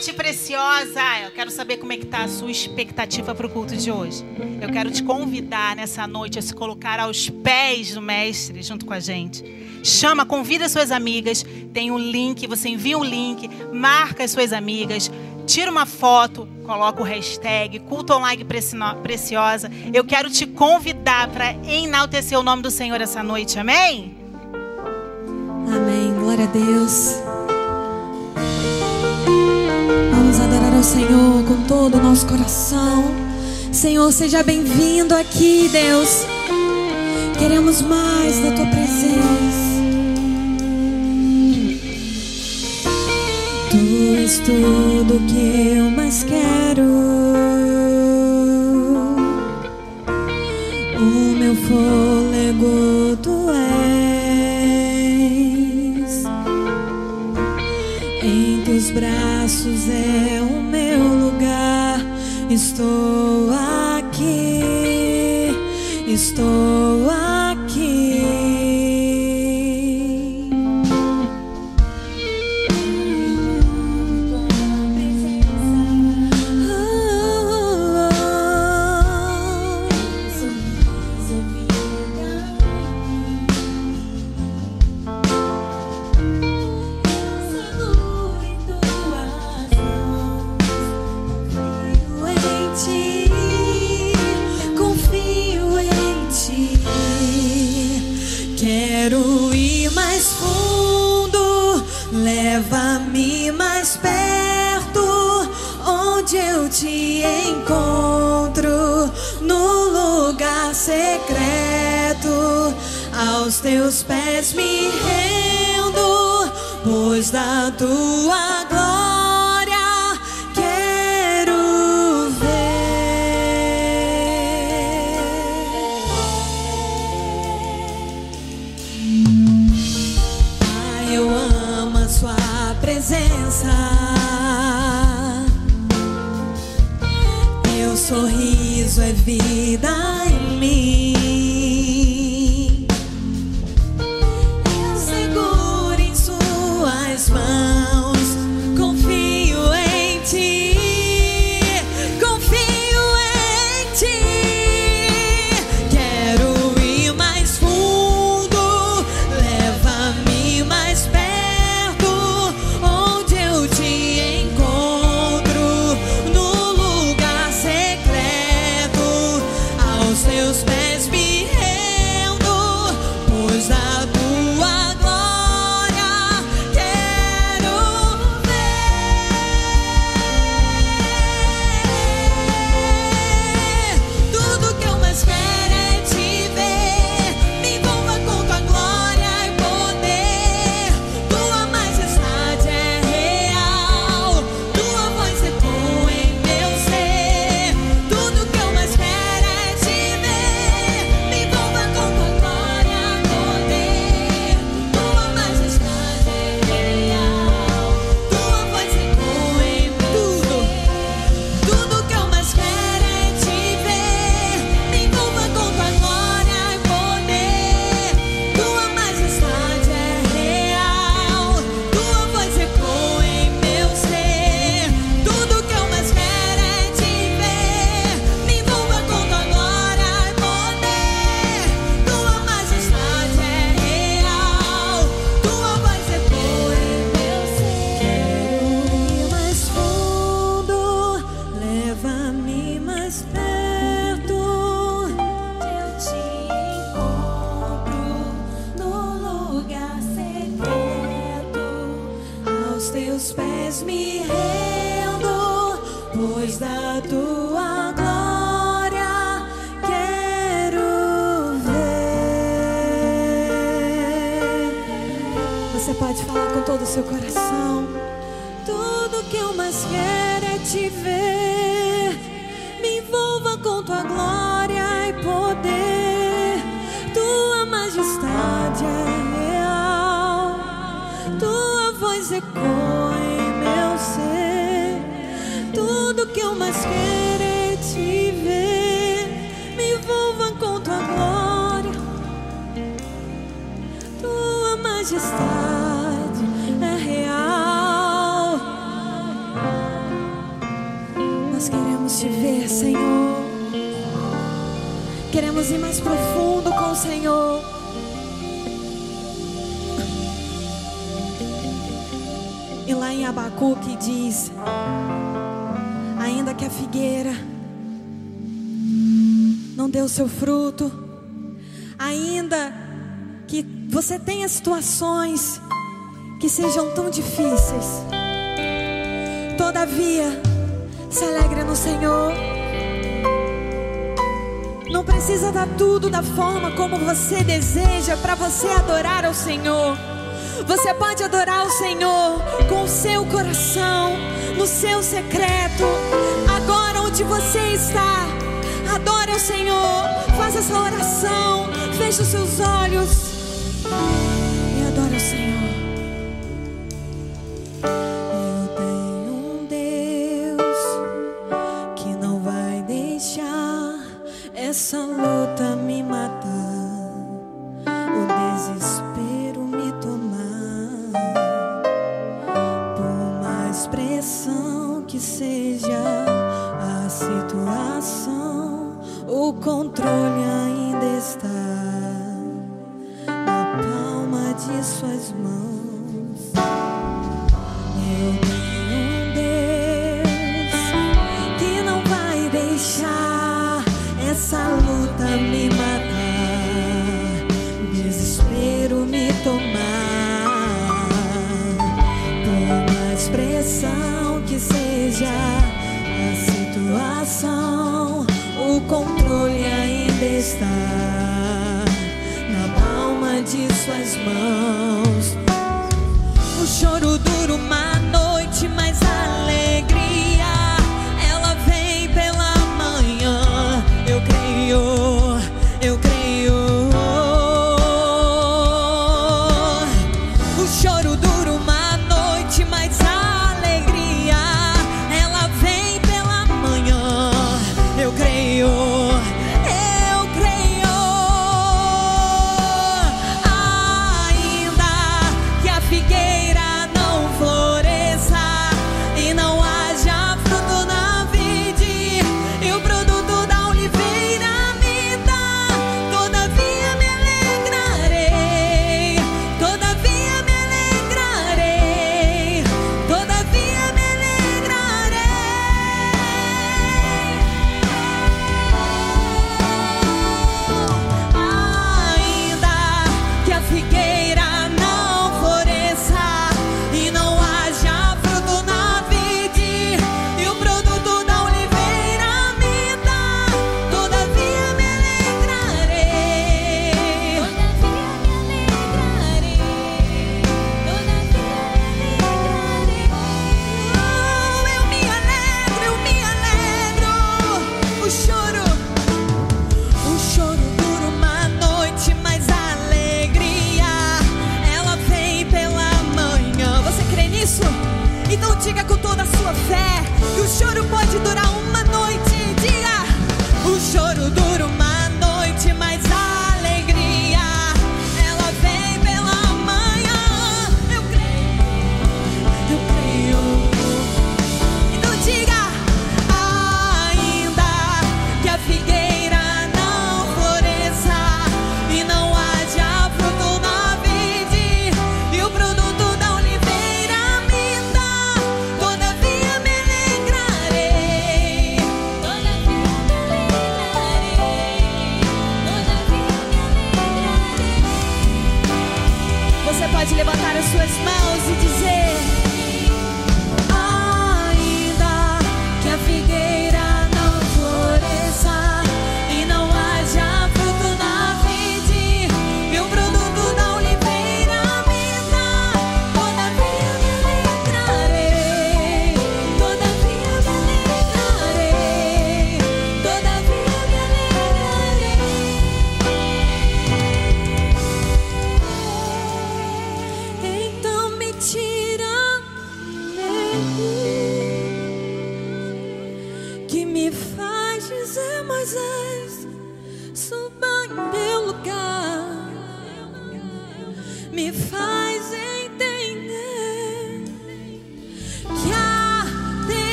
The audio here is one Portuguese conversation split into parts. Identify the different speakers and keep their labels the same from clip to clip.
Speaker 1: noite preciosa. Eu quero saber como é que está a sua expectativa para o culto de hoje. Eu quero te convidar nessa noite a se colocar aos pés do mestre junto com a gente. Chama, convida suas amigas. Tem um link, você envia o um link, marca as suas amigas, tira uma foto, coloca o hashtag culto online preciosa. Eu quero te convidar para enaltecer o nome do Senhor essa noite. Amém?
Speaker 2: Amém. Glória a Deus. Ao Senhor com todo o nosso coração. Senhor, seja bem-vindo aqui, Deus. Queremos mais da tua presença. Tu és tudo que eu mais quero. O meu fôlego tu és. Em teus braços lugar. Estou aqui. Estou teus pés me rendo, pois da tua glória quero ver. Pai, eu amo a sua presença. Teu sorriso é vida Nós
Speaker 3: queremos te ver,
Speaker 2: Senhor. Queremos ir mais profundo com o Senhor. E lá em Abacuque diz: Ainda que a figueira não deu seu fruto, ainda que você tenha situações que sejam tão difíceis, todavia, se alegre no Senhor. Não precisa dar tudo da forma como você deseja para você adorar ao Senhor. Você pode adorar o Senhor com o seu coração, no seu secreto. Agora onde você está, adore ao Senhor. Faça essa oração. Feche os seus olhos.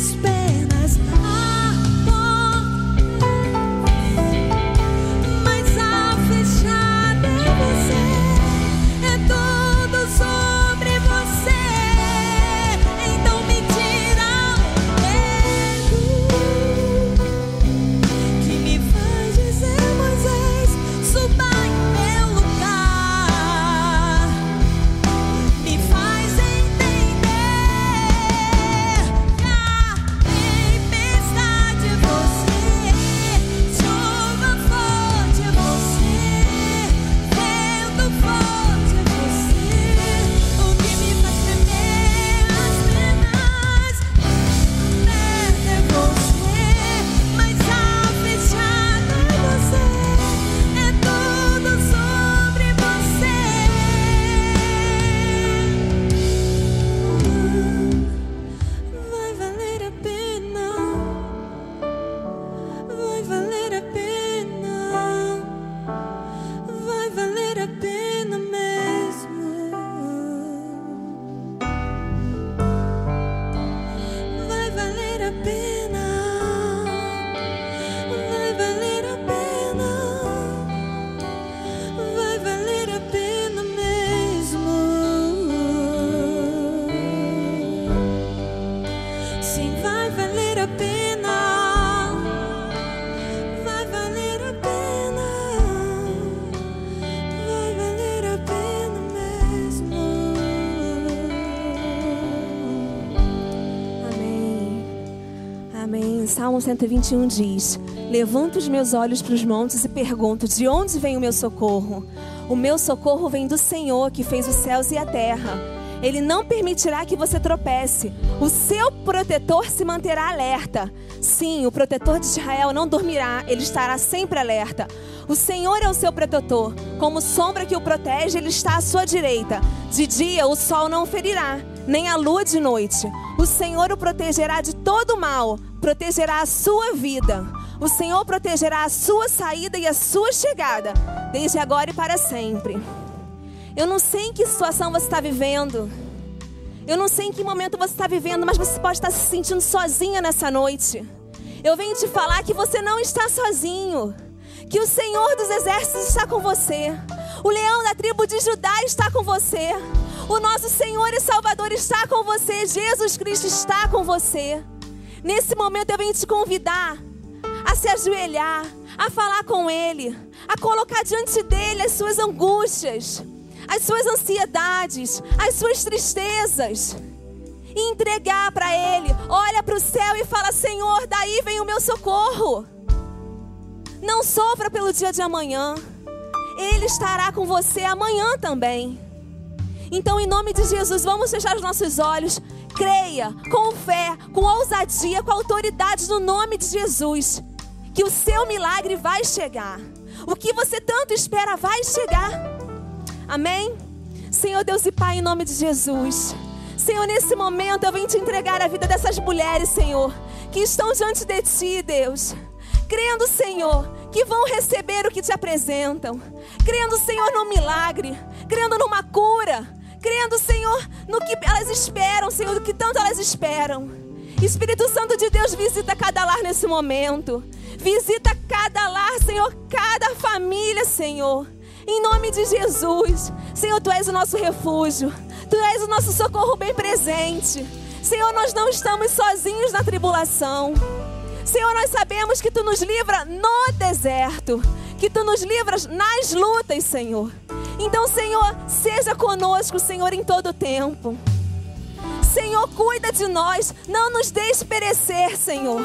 Speaker 2: Tremer as pernas.
Speaker 3: Salmo 121 diz: Levanto os meus olhos para os montes e pergunto: De onde vem o meu socorro? O meu socorro vem do Senhor que fez os céus e a terra. Ele não permitirá que você tropece. O seu protetor se manterá alerta. Sim, o protetor de Israel não dormirá, ele estará sempre alerta. O Senhor é o seu protetor. Como sombra que o protege, ele está à sua direita. De dia o sol não ferirá, nem a lua de noite. O Senhor o protegerá de todo mal, protegerá a sua vida. O Senhor protegerá a sua saída e a sua chegada, desde agora e para sempre. Eu não sei em que situação você está vivendo. Eu não sei em que momento você está vivendo, mas você pode estar se sentindo sozinha nessa noite. Eu venho te falar que você não está sozinho. Que o Senhor dos Exércitos está com você. O leão da tribo de Judá está com você. O nosso Senhor e Salvador está com você. Jesus Cristo está com você. Nesse momento eu venho te convidar a se ajoelhar, a falar com Ele, a colocar diante dele as suas angústias, as suas ansiedades, as suas tristezas. E entregar para Ele. Olha para o céu e fala: Senhor, daí vem o meu socorro. Não sofra pelo dia de amanhã. Ele estará com você amanhã também. Então, em nome de Jesus, vamos fechar os nossos olhos. Creia com fé, com ousadia, com autoridade no nome de Jesus. Que o seu milagre vai chegar. O que você tanto espera vai chegar. Amém? Senhor Deus e Pai, em nome de Jesus. Senhor, nesse momento eu venho te entregar a vida dessas mulheres, Senhor, que estão diante de Ti, Deus. Crendo, Senhor, que vão receber o que te apresentam. Crendo, Senhor, no milagre. Crendo numa cura. Crendo, Senhor, no que elas esperam, Senhor, do que tanto elas esperam. Espírito Santo de Deus, visita cada lar nesse momento. Visita cada lar, Senhor, cada família, Senhor. Em nome de Jesus. Senhor, Tu és o nosso refúgio. Tu és o nosso socorro bem presente. Senhor, nós não estamos sozinhos na tribulação. Senhor, nós sabemos que Tu nos livra no deserto. Que Tu nos livras nas lutas, Senhor. Então, Senhor, seja conosco, Senhor, em todo tempo. Senhor, cuida de nós. Não nos deixe perecer, Senhor.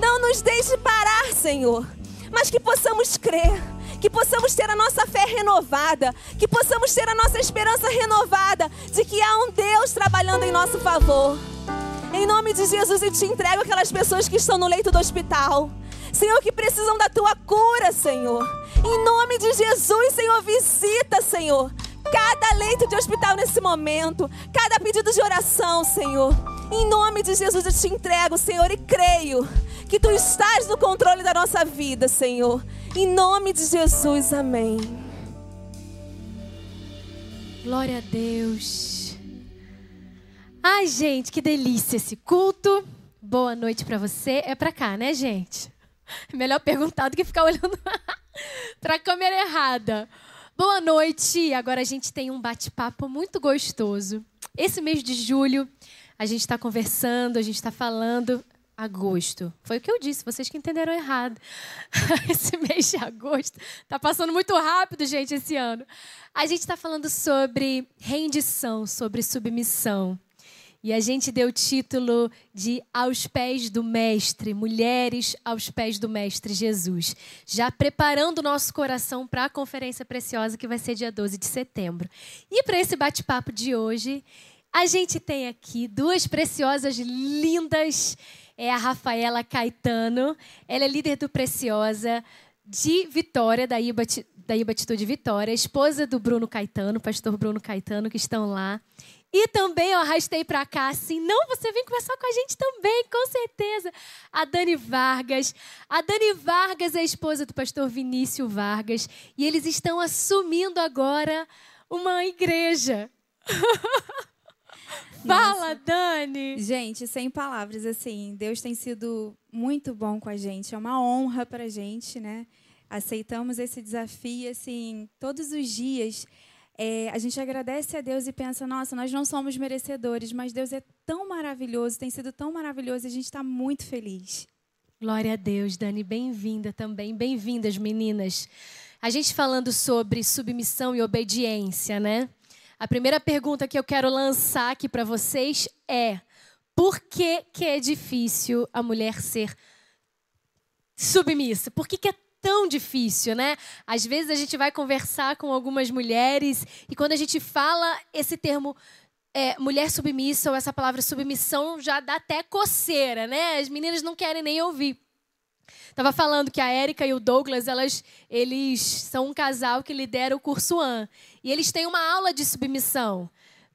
Speaker 3: Não nos deixe parar, Senhor. Mas que possamos crer. Que possamos ter a nossa fé renovada. Que possamos ter a nossa esperança renovada. De que há um Deus trabalhando em nosso favor. Em nome de Jesus, eu te entrego aquelas pessoas que estão no leito do hospital. Senhor, que precisam da tua cura, Senhor. Em nome de Jesus, Senhor, visita, Senhor. Cada leito de hospital nesse momento, cada pedido de oração, Senhor. Em nome de Jesus eu te entrego, Senhor, e creio que tu estás no controle da nossa vida, Senhor. Em nome de Jesus, amém.
Speaker 4: Glória a Deus. Ai, gente, que delícia esse culto. Boa noite para você. É para cá, né, gente? Melhor perguntar do que ficar olhando para a câmera errada. Boa noite. Agora a gente tem um bate-papo muito gostoso. Esse mês de julho, a gente está conversando, a gente está falando. Agosto. Foi o que eu disse, vocês que entenderam errado. Esse mês de agosto tá passando muito rápido, gente, esse ano. A gente está falando sobre rendição, sobre submissão. E a gente deu o título de Aos Pés do Mestre, Mulheres aos Pés do Mestre Jesus. Já preparando o nosso coração para a conferência preciosa que vai ser dia 12 de setembro. E para esse bate-papo de hoje, a gente tem aqui duas preciosas lindas. É a Rafaela Caetano. Ela é líder do Preciosa de Vitória, da IBA, da IBA Atitude Vitória, esposa do Bruno Caetano, pastor Bruno Caetano, que estão lá. E também eu arrastei para cá assim, não, você vem conversar com a gente também, com certeza. A Dani Vargas. A Dani Vargas é a esposa do pastor Vinícius Vargas. E eles estão assumindo agora uma igreja. Fala, Dani!
Speaker 5: Gente, sem palavras, assim, Deus tem sido muito bom com a gente. É uma honra para a gente, né? Aceitamos esse desafio, assim, todos os dias. É, a gente agradece a Deus e pensa, nossa, nós não somos merecedores, mas Deus é tão maravilhoso, tem sido tão maravilhoso e a gente está muito feliz.
Speaker 4: Glória a Deus, Dani, bem-vinda também, bem-vindas, meninas. A gente falando sobre submissão e obediência, né? A primeira pergunta que eu quero lançar aqui para vocês é: por que, que é difícil a mulher ser submissa? Por que, que é tão difícil, né? Às vezes a gente vai conversar com algumas mulheres e quando a gente fala esse termo é, mulher submissa ou essa palavra submissão já dá até coceira, né? As meninas não querem nem ouvir. Tava falando que a Érica e o Douglas, elas, eles são um casal que lidera o curso AN. E eles têm uma aula de submissão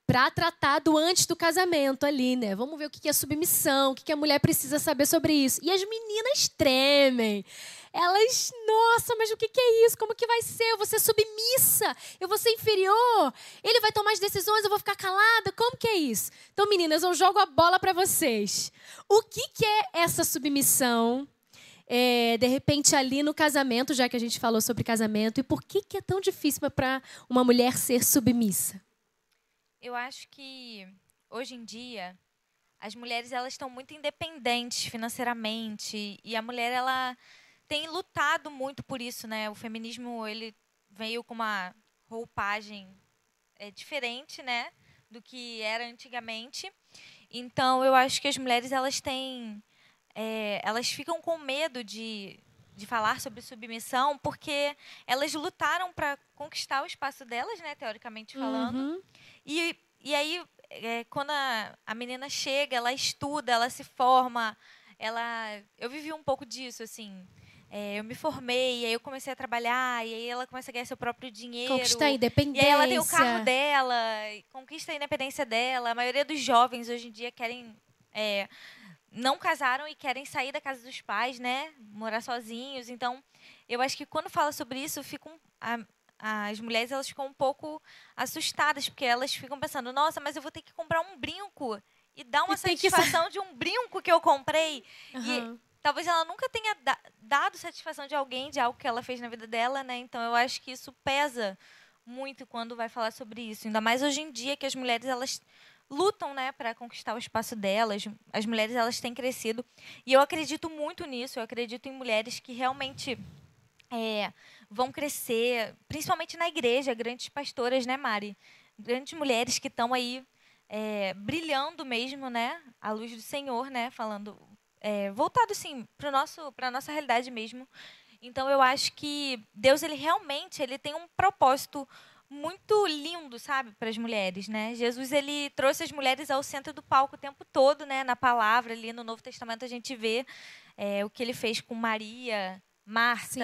Speaker 4: para tratar do antes do casamento ali, né? Vamos ver o que é submissão, o que a mulher precisa saber sobre isso. E as meninas tremem. Elas, nossa, mas o que é isso? Como que vai ser? Eu vou ser submissa? Eu vou ser inferior? Ele vai tomar as decisões? Eu vou ficar calada? Como que é isso? Então, meninas, eu jogo a bola para vocês. O que, que é essa submissão? é, de repente, ali no casamento, já que a gente falou sobre casamento, e por que, que é tão difícil para uma mulher ser submissa?
Speaker 6: Eu acho que hoje em dia as mulheres elas estão muito independentes financeiramente e a mulher ela tem lutado muito por isso, né? O feminismo ele veio com uma roupagem é, diferente, né, do que era antigamente. Então eu acho que as mulheres elas têm é, elas ficam com medo de, de falar sobre submissão porque elas lutaram para conquistar o espaço delas, né, teoricamente falando.
Speaker 4: Uhum.
Speaker 6: E, e aí, é, quando a, a menina chega, ela estuda, ela se forma, ela... Eu vivi um pouco disso, assim... É, eu me formei, aí eu comecei a trabalhar, e aí ela começa a ganhar seu próprio dinheiro.
Speaker 4: Conquistar a independência.
Speaker 6: E aí ela tem o carro dela, conquista a independência dela. A maioria dos jovens hoje em dia querem é, não casaram e querem sair da casa dos pais, né? Morar sozinhos. Então, eu acho que quando fala sobre isso, ficam a, as mulheres elas ficam um pouco assustadas porque elas ficam pensando: nossa, mas eu vou ter que comprar um brinco e dar uma satisfação que... de um brinco que eu comprei. Uhum. E talvez ela nunca tenha da dado satisfação de alguém de algo que ela fez na vida dela, né? Então, eu acho que isso pesa muito quando vai falar sobre isso. Ainda mais hoje em dia que as mulheres elas lutam, né, para conquistar o espaço delas. As mulheres elas têm crescido e eu acredito muito nisso. Eu acredito em mulheres que realmente é, vão crescer, principalmente na igreja, grandes pastoras, né, Mari? Grandes mulheres que estão aí é, brilhando mesmo, né, à luz do Senhor, né, falando é, voltado assim para nosso para nossa realidade mesmo. Então eu acho que Deus ele realmente ele tem um propósito muito lindo, sabe, para as mulheres, né? Jesus ele trouxe as mulheres ao centro do palco o tempo todo, né? Na palavra ali no Novo Testamento a gente vê é, o que ele fez com Maria, Marta, Sim.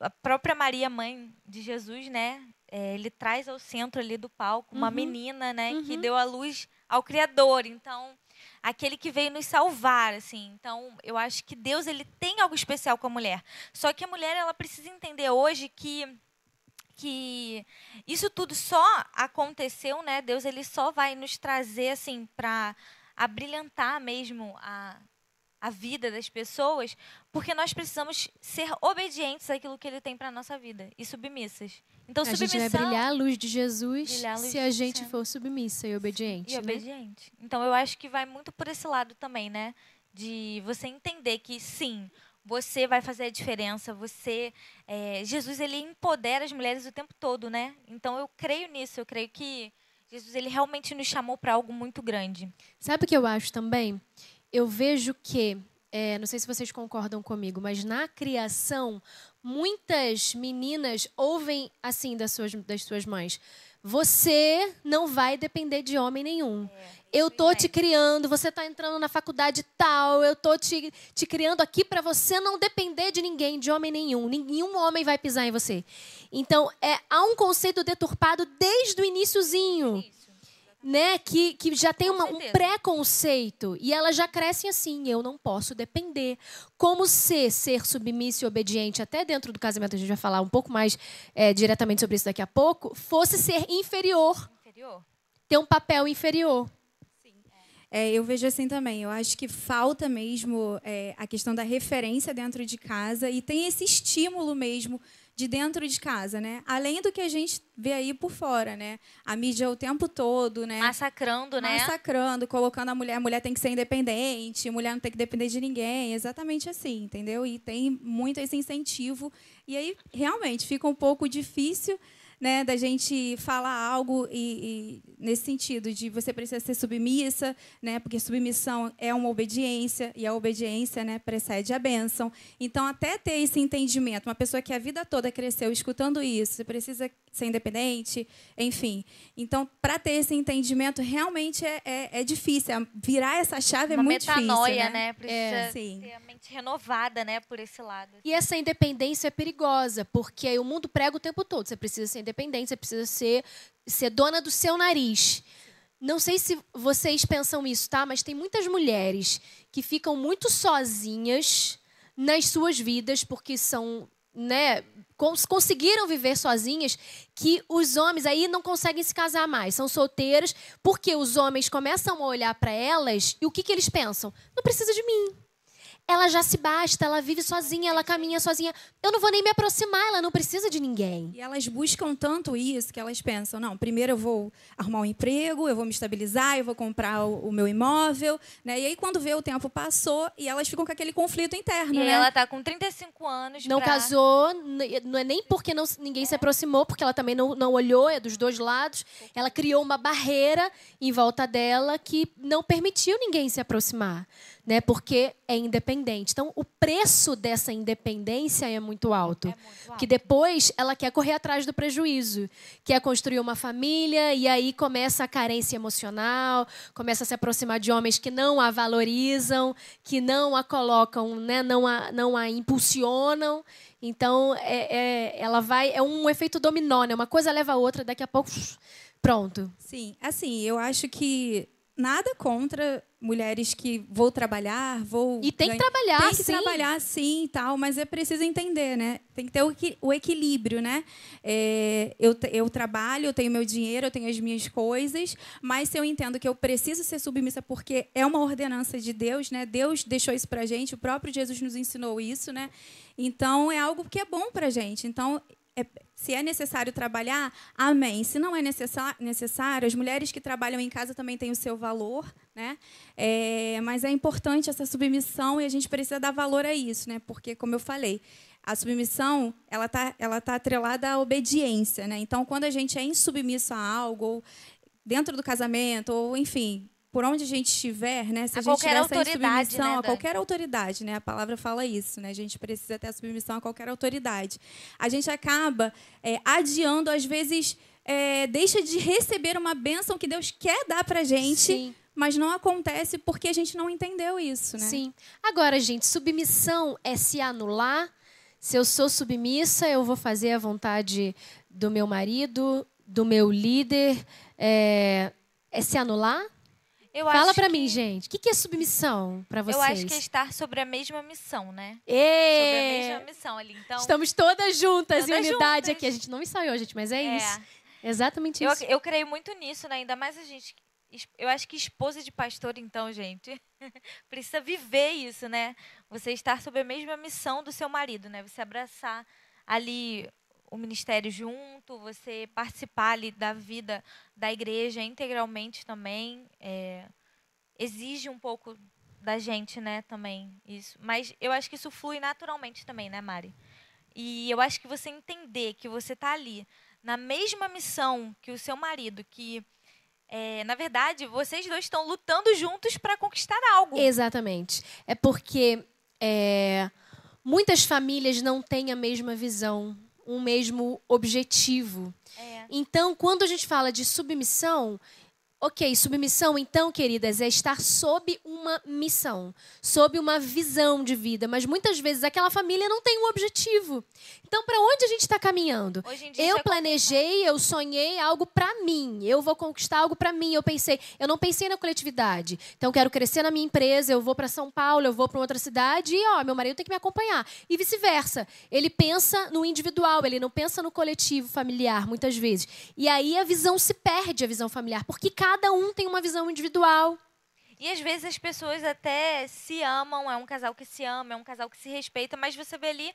Speaker 6: a própria Maria, mãe de Jesus, né? É, ele traz ao centro ali do palco uma uhum. menina, né? Uhum. Que deu a luz ao Criador. Então aquele que veio nos salvar, assim. Então, eu acho que Deus ele tem algo especial com a mulher. Só que a mulher ela precisa entender hoje que que isso tudo só aconteceu, né? Deus ele só vai nos trazer assim para abrilhantar mesmo a, a vida das pessoas, porque nós precisamos ser obedientes àquilo que ele tem para a nossa vida e submissas. Então,
Speaker 4: a
Speaker 6: submissão
Speaker 4: gente vai brilhar a luz de Jesus
Speaker 6: a luz
Speaker 4: se a gente
Speaker 6: Jesus.
Speaker 4: for submissa e obediente.
Speaker 6: e
Speaker 4: né?
Speaker 6: obediente. Então, eu acho que vai muito por esse lado também, né? De você entender que sim, você vai fazer a diferença. Você, é, Jesus, ele empodera as mulheres o tempo todo, né? Então, eu creio nisso. Eu creio que Jesus, ele realmente nos chamou para algo muito grande.
Speaker 4: Sabe o que eu acho também? Eu vejo que, é, não sei se vocês concordam comigo, mas na criação, muitas meninas ouvem assim das suas, das suas mães. Você não vai depender de homem nenhum. eu tô te criando, você tá entrando na faculdade tal, eu tô te, te criando aqui para você não depender de ninguém, de homem nenhum. Nenhum homem vai pisar em você. Então, é, há um conceito deturpado desde o iniciozinho né, que, que já tem uma, um preconceito e elas já crescem assim, eu não posso depender. Como se ser submissa e obediente, até dentro do casamento, a gente vai falar um pouco mais é, diretamente sobre isso daqui a pouco, fosse ser inferior,
Speaker 6: Inferior.
Speaker 4: ter um papel inferior.
Speaker 5: É, eu vejo assim também. Eu acho que falta mesmo é, a questão da referência dentro de casa e tem esse estímulo mesmo de dentro de casa, né? Além do que a gente vê aí por fora, né? A mídia o tempo todo, né?
Speaker 6: Massacrando, né?
Speaker 5: Massacrando, colocando a mulher, a mulher tem que ser independente, a mulher não tem que depender de ninguém, exatamente assim, entendeu? E tem muito esse incentivo. E aí, realmente, fica um pouco difícil né, da gente falar algo e, e nesse sentido de você precisa ser submissa, né, porque submissão é uma obediência e a obediência, né, precede a bênção. Então, até ter esse entendimento, uma pessoa que a vida toda cresceu escutando isso, você precisa ser independente, enfim. Então, para ter esse entendimento, realmente é, é, é difícil. é- Virar essa chave
Speaker 6: Uma
Speaker 5: é muito
Speaker 6: metanoia,
Speaker 5: difícil,
Speaker 6: né? Precisa
Speaker 5: É, sim.
Speaker 6: ter a mente renovada, né? Por esse lado.
Speaker 4: E essa independência é perigosa, porque aí o mundo prega o tempo todo. Você precisa ser independente, você precisa ser, ser dona do seu nariz. Não sei se vocês pensam isso, tá? Mas tem muitas mulheres que ficam muito sozinhas nas suas vidas, porque são, né, cons- conseguiram viver sozinhas, que os homens aí não conseguem se casar mais, são solteiras, porque os homens começam a olhar para elas e o que, que eles pensam? Não precisa de mim. Ela já se basta, ela vive sozinha, ela caminha sozinha. Eu não vou nem me aproximar, ela não precisa de ninguém.
Speaker 5: E elas buscam tanto isso que elas pensam: não, primeiro eu vou arrumar um emprego, eu vou me estabilizar, eu vou comprar o, o meu imóvel. Né? E aí, quando vê o tempo passou, e elas ficam com aquele conflito interno.
Speaker 6: E
Speaker 5: né?
Speaker 6: ela tá com 35 anos.
Speaker 4: Não
Speaker 6: pra-
Speaker 4: casou, não é nem porque não- ninguém se aproximou, porque ela também não, não olhou, é dos dois lados. Ela criou uma barreira em volta dela que não permitiu ninguém se aproximar, né? Porque é independente. Então, o preço dessa independência é muito alto. Que depois ela quer correr atrás do prejuízo, quer construir uma família e aí começa a carência emocional, começa a se aproximar de homens que não a valorizam, que não a colocam, né, não a, não a impulsionam. Então é, é- ela vai é um efeito dominó, né? Uma coisa leva a outra, daqui a pouco pronto.
Speaker 5: Sim, assim, eu acho que nada contra mulheres que vou trabalhar, vou.
Speaker 4: E tem que
Speaker 5: ganhar-
Speaker 4: trabalhar,
Speaker 5: Tem que
Speaker 4: sim.
Speaker 5: trabalhar, sim, e tal, mas é preciso entender, né? Tem que ter o, o equilíbrio, né? É, eu, eu trabalho, eu tenho meu dinheiro, eu tenho as minhas coisas, mas se eu entendo que eu preciso ser submissa porque é uma ordenança de Deus, né? Deus deixou isso pra gente, o próprio Jesus nos ensinou isso, né? Então é algo que é bom pra gente. Então, é- se é necessário trabalhar, amém. Se não é necessário, as mulheres que trabalham em casa também têm o seu valor, né? É, mas é importante essa submissão e a gente precisa dar valor a isso, né? Porque, como eu falei, a submissão ela está ela tá atrelada à obediência, né? Então, quando a gente é insubmisso a algo, ou dentro do casamento, ou enfim, por onde a gente estiver, né? Se
Speaker 6: A
Speaker 5: a, gente tiver essa insubmissão
Speaker 6: né,
Speaker 5: a qualquer autoridade, né? A palavra fala isso, né? A gente precisa ter a submissão a qualquer autoridade. A gente acaba é, adiando, às vezes, é, deixa de receber uma bênção que Deus quer dar pra gente,
Speaker 4: Sim.
Speaker 5: mas não acontece porque a gente não entendeu isso, né?
Speaker 4: Sim. Agora, gente, submissão é se anular. Se eu sou submissa, eu vou fazer a vontade do meu marido, do meu líder. É, é se anular?
Speaker 6: Eu
Speaker 4: Fala pra
Speaker 6: que-
Speaker 4: mim, gente. O que, que é submissão pra vocês?
Speaker 6: Eu acho que é estar sobre a mesma missão, né? Sobre a mesma missão ali. Então,
Speaker 4: Estamos todas juntas em
Speaker 6: Todas
Speaker 4: unidade
Speaker 6: juntas.
Speaker 4: aqui. A gente não ensaiou, gente, mas é,
Speaker 6: é,
Speaker 4: isso. Exatamente
Speaker 6: Eu,
Speaker 4: isso.
Speaker 6: eu creio muito nisso, né? Ainda mais a gente. Eu acho que esposa de pastor, então, gente, precisa viver isso, né? Você estar sob a mesma missão do seu marido, né? Você abraçar ali o ministério junto, você participar ali da vida da igreja integralmente também. é, exige um pouco da gente, né, também, isso. Mas eu acho que isso flui naturalmente também, né, Mari? E eu acho que você entender que você está ali na mesma missão que o seu marido, que é, na verdade vocês dois estão lutando juntos para conquistar algo.
Speaker 4: Exatamente. É porque é, muitas famílias não têm a mesma visão, um mesmo objetivo.
Speaker 6: É.
Speaker 4: Então, quando a gente fala de submissão, ok, submissão, então, queridas, é estar sob uma missão, sob uma visão de vida. Mas muitas vezes aquela família não tem um objetivo. Então, para onde a gente está caminhando?
Speaker 6: Hoje em dia isso
Speaker 4: Eu
Speaker 6: é
Speaker 4: planejei, eu sonhei algo para mim. Eu vou conquistar algo para mim. Eu pensei, eu não pensei na coletividade. Então, eu quero crescer na minha empresa, eu vou para São Paulo, eu vou para outra cidade e, ó, meu marido tem que me acompanhar. E vice-versa. Ele pensa no individual, ele não pensa no coletivo familiar, muitas vezes. E aí a visão se perde, a visão familiar, porque cada um tem uma visão individual.
Speaker 6: E às vezes as pessoas até se amam, é um casal que se ama, é um casal que se respeita, mas você vê ali,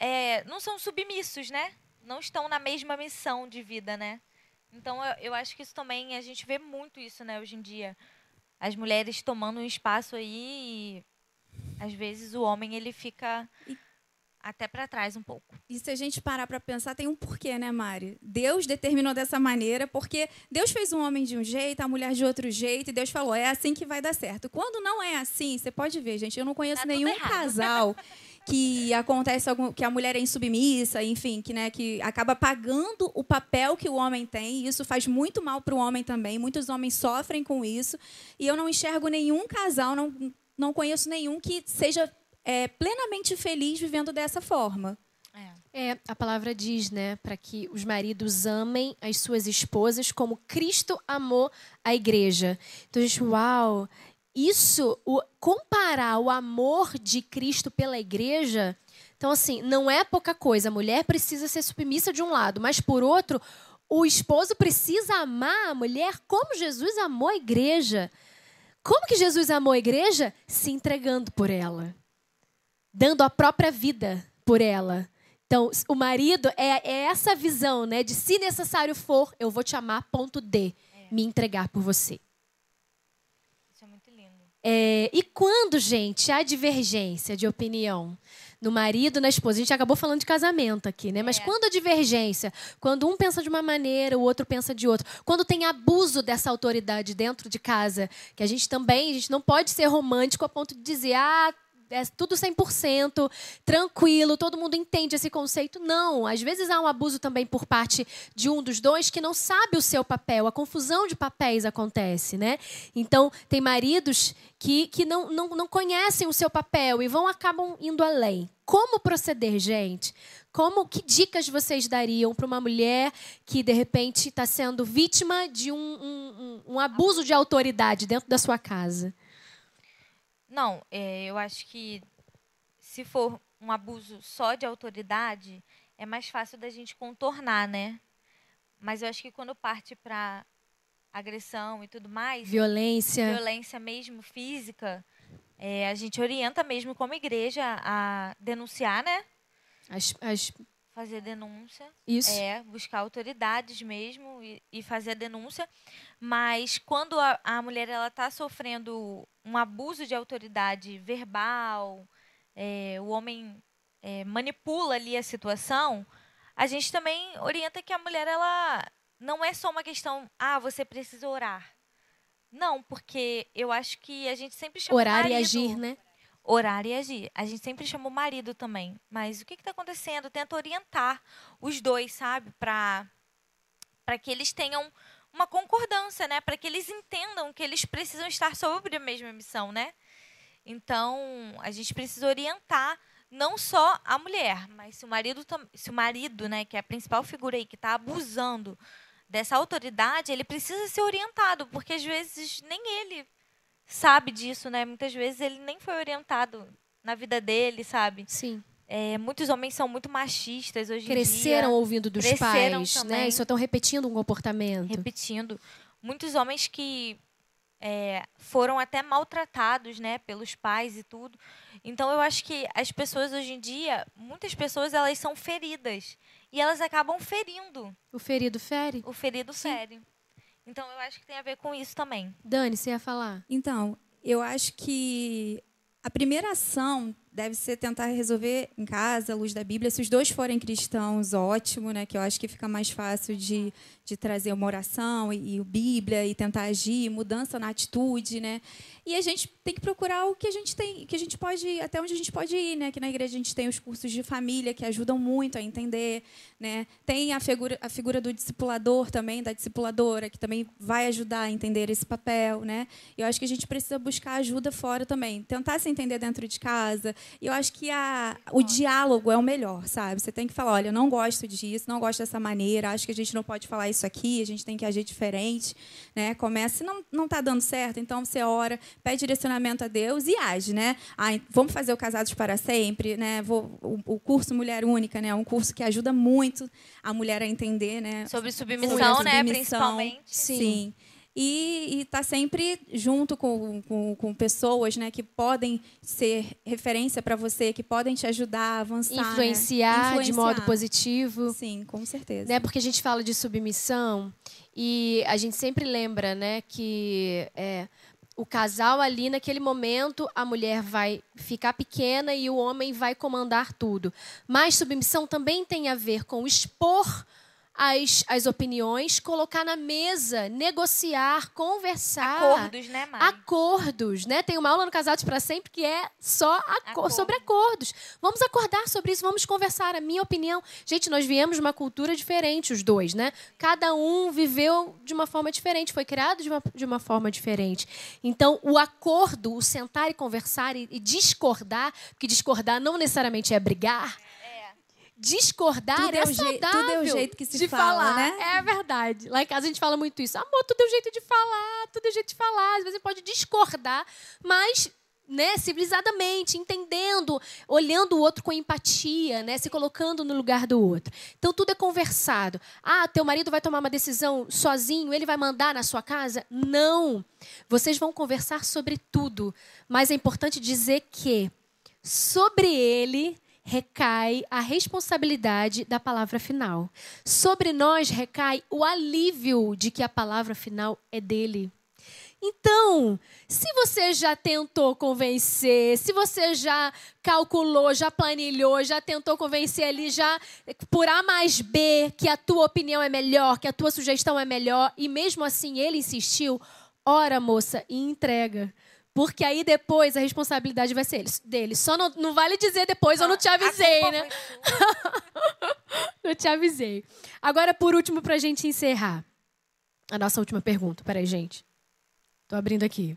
Speaker 6: é, não são submissos, né? Não estão na mesma missão de vida, né? Então eu, eu acho que isso também, a gente vê muito isso, né, hoje em dia. As mulheres tomando um espaço aí e às vezes o homem ele fica até para trás um pouco.
Speaker 5: E se a gente parar para pensar, tem um porquê, né, Mari? Deus determinou dessa maneira, porque Deus fez um homem de um jeito, a mulher de outro jeito, e Deus falou: é assim que vai dar certo. Quando não é assim, você pode ver, gente, eu não conheço
Speaker 6: Tá
Speaker 5: nenhum casal que acontece algum, que a mulher é insubmissa, enfim, que, né, que acaba pagando o papel que o homem tem, e isso faz muito mal para o homem também. Muitos homens sofrem com isso, e eu não enxergo nenhum casal, não, não conheço nenhum que seja é, plenamente feliz vivendo dessa forma.
Speaker 4: É, a palavra diz, né, para que os maridos amem as suas esposas como Cristo amou a igreja. Então, a gente, uau, isso, o, comparar o amor de Cristo pela igreja, então, assim, não é pouca coisa. A mulher precisa ser submissa de um lado, mas por outro, o esposo precisa amar a mulher como Jesus amou a igreja. Como que Jesus amou a igreja? Se entregando por ela, dando a própria vida por ela. Então, o marido é, é essa visão, né? De se necessário for, eu vou te amar, ponto D. Me entregar por você.
Speaker 6: Isso é muito lindo.
Speaker 4: É, e quando, gente, há divergência de opinião no marido, na esposa, a gente acabou falando de casamento aqui, né? Mas
Speaker 6: É.
Speaker 4: quando a divergência, quando um pensa de uma maneira, o outro pensa de outra, quando tem abuso dessa autoridade dentro de casa, que a gente também, a gente não pode ser romântico a ponto de dizer, ah, é tudo 100%, tranquilo, todo mundo entende esse conceito. Não, às vezes há um abuso também por parte de um dos dois que não sabe o seu papel, a confusão de papéis acontece, né? Então, tem maridos que, que não, não, não conhecem o seu papel e vão acabam indo além. Como proceder, gente? Como que dicas vocês dariam para uma mulher que de repente está sendo vítima de um, um, um- um abuso de autoridade dentro da sua casa?
Speaker 6: Não, é, eu acho que se for um abuso só de autoridade, é mais fácil da gente contornar, né? Mas eu acho que quando parte para agressão e tudo mais,
Speaker 4: Violência.
Speaker 6: violência mesmo física, é, a gente orienta mesmo como igreja a denunciar, né?
Speaker 4: As, as,
Speaker 6: Fazer denúncia.
Speaker 4: isso.
Speaker 6: É, buscar autoridades mesmo e, e fazer a denúncia. Mas quando a, a mulher ela está sofrendo um abuso de autoridade verbal, é, o homem é, manipula ali a situação, a gente também orienta que a mulher ela não é só uma questão, ah, você precisa orar. Não, porque eu acho que a gente sempre chama
Speaker 4: Orar e
Speaker 6: marido-
Speaker 4: agir, né?
Speaker 6: Orar e agir. A gente sempre chama o marido também. Mas o que está acontecendo? Tenta orientar os dois, sabe? Para que eles tenham uma concordância, né? Para que eles entendam que eles precisam estar sobre a mesma missão, né? Então, a gente precisa orientar não só a mulher, mas se o marido, se o marido, né, que é a principal figura aí, que está abusando dessa autoridade, ele precisa ser orientado, porque às vezes nem ele sabe disso, né? Muitas vezes ele nem foi orientado na vida dele, sabe?
Speaker 4: Sim.
Speaker 6: É, muitos homens são muito machistas hoje
Speaker 4: Cresceram
Speaker 6: em dia.
Speaker 4: ouvindo dos
Speaker 6: Cresceram
Speaker 4: pais,
Speaker 6: também.
Speaker 4: né? E só estão repetindo um comportamento.
Speaker 6: repetindo. Muitos homens que é, foram até maltratados, né, pelos pais e tudo. Então eu acho que as pessoas hoje em dia, muitas pessoas elas são feridas e elas acabam ferindo.
Speaker 4: O ferido fere?
Speaker 6: O ferido fere. Então eu acho que tem a ver com isso também.
Speaker 4: Dani, você ia falar?
Speaker 5: Então, eu acho que a primeira ação deve ser tentar resolver em casa, à luz da Bíblia. Se os dois forem cristãos, ótimo, né? Que eu acho que fica mais fácil de, de trazer uma oração e, o Bíblia e tentar agir, mudança na atitude, né? E a gente tem que procurar o que a gente tem, que a gente pode, até onde a gente pode ir, né? Aqui na igreja a gente tem os cursos de família que ajudam muito a entender, né? Tem a figura, a figura do discipulador também, da discipuladora, que também vai ajudar a entender esse papel, né? Eu acho que a gente precisa buscar ajuda fora também, tentar se entender dentro de casa. E eu acho que a, o diálogo é o melhor, sabe? Você tem que falar, olha, eu não gosto disso, não gosto dessa maneira, acho que a gente não pode falar isso aqui, a gente tem que agir diferente, né? Começa, se não não está dando certo, então você ora, pede direcionamento a Deus e age, né? Ah, vamos fazer o Casados para Sempre, né? Vou, o, o curso Mulher Única, né? É um curso que ajuda muito a mulher a entender, né?
Speaker 6: Sobre
Speaker 5: Sobre
Speaker 6: submissão, né,
Speaker 5: submissão.
Speaker 6: principalmente.
Speaker 5: Sim. E está sempre junto com, com, com pessoas né, que podem ser referência para você, que podem te ajudar a avançar. né?
Speaker 4: Influenciar, de modo
Speaker 5: Influenciar.
Speaker 4: positivo.
Speaker 5: Sim, com certeza.
Speaker 4: né? Porque a gente fala de submissão e a gente sempre lembra, né, que é, o casal ali naquele momento a mulher vai ficar pequena e o homem vai comandar tudo. Mas submissão também tem a ver com expor as, as opiniões, colocar na mesa, negociar, conversar.
Speaker 6: Acordos, né, Mari?
Speaker 4: Acordos, né? Tem uma aula no Casados para Sempre que é só aco-
Speaker 6: Acordo.
Speaker 4: sobre acordos. Vamos acordar sobre isso, vamos conversar. A minha opinião. Gente, nós viemos de uma cultura diferente, os dois, né? Cada um viveu de uma forma diferente, foi criado de uma, de uma forma diferente. Então, o acordo, o sentar e conversar e, e discordar, porque discordar não necessariamente é brigar. Discordar
Speaker 5: Tudo
Speaker 4: é,
Speaker 5: é o jei- tudo é o
Speaker 4: saudável
Speaker 5: jeito que se
Speaker 4: de
Speaker 5: fala,
Speaker 4: falar.
Speaker 5: né?
Speaker 4: É verdade. Lá em casa a gente fala muito isso. Amor, tudo é o jeito de falar, tudo é o jeito de falar. Às vezes você pode discordar, mas né, civilizadamente, entendendo, olhando o outro com empatia, né, se colocando no lugar do outro. Então tudo é conversado. Ah, teu marido vai tomar uma decisão sozinho, ele vai mandar na sua casa? Não. Vocês vão conversar sobre tudo, mas é importante dizer que sobre ele recai a responsabilidade da palavra final. Sobre nós recai o alívio de que a palavra final é dele. Então, se você já tentou convencer, se você já calculou, já planilhou, já tentou convencer ali, já por A mais B que a tua opinião é melhor, que a tua sugestão é melhor, e mesmo assim ele insistiu, ora, moça, e entrega. Porque aí depois a responsabilidade vai ser ele- dele. Só não, não vale dizer depois, eu não te
Speaker 6: A
Speaker 4: avisei, né? Eu te avisei. Agora, por último, para a gente encerrar. A nossa última pergunta. Peraí, gente. Estou abrindo aqui.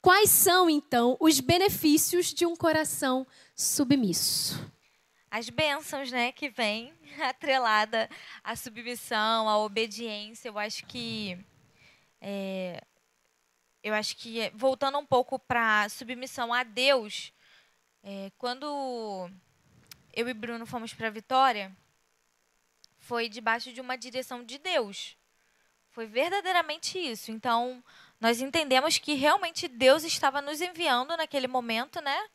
Speaker 4: Quais são, então, os benefícios de um coração submisso?
Speaker 6: As bênçãos, né, que vem atrelada à submissão, à obediência. Eu acho que é, eu acho que é, voltando um pouco para submissão a Deus, é, quando eu e Bruno fomos para Vitória, foi debaixo de uma direção de Deus. Foi verdadeiramente isso. Então, nós entendemos que realmente Deus estava nos enviando naquele momento, né?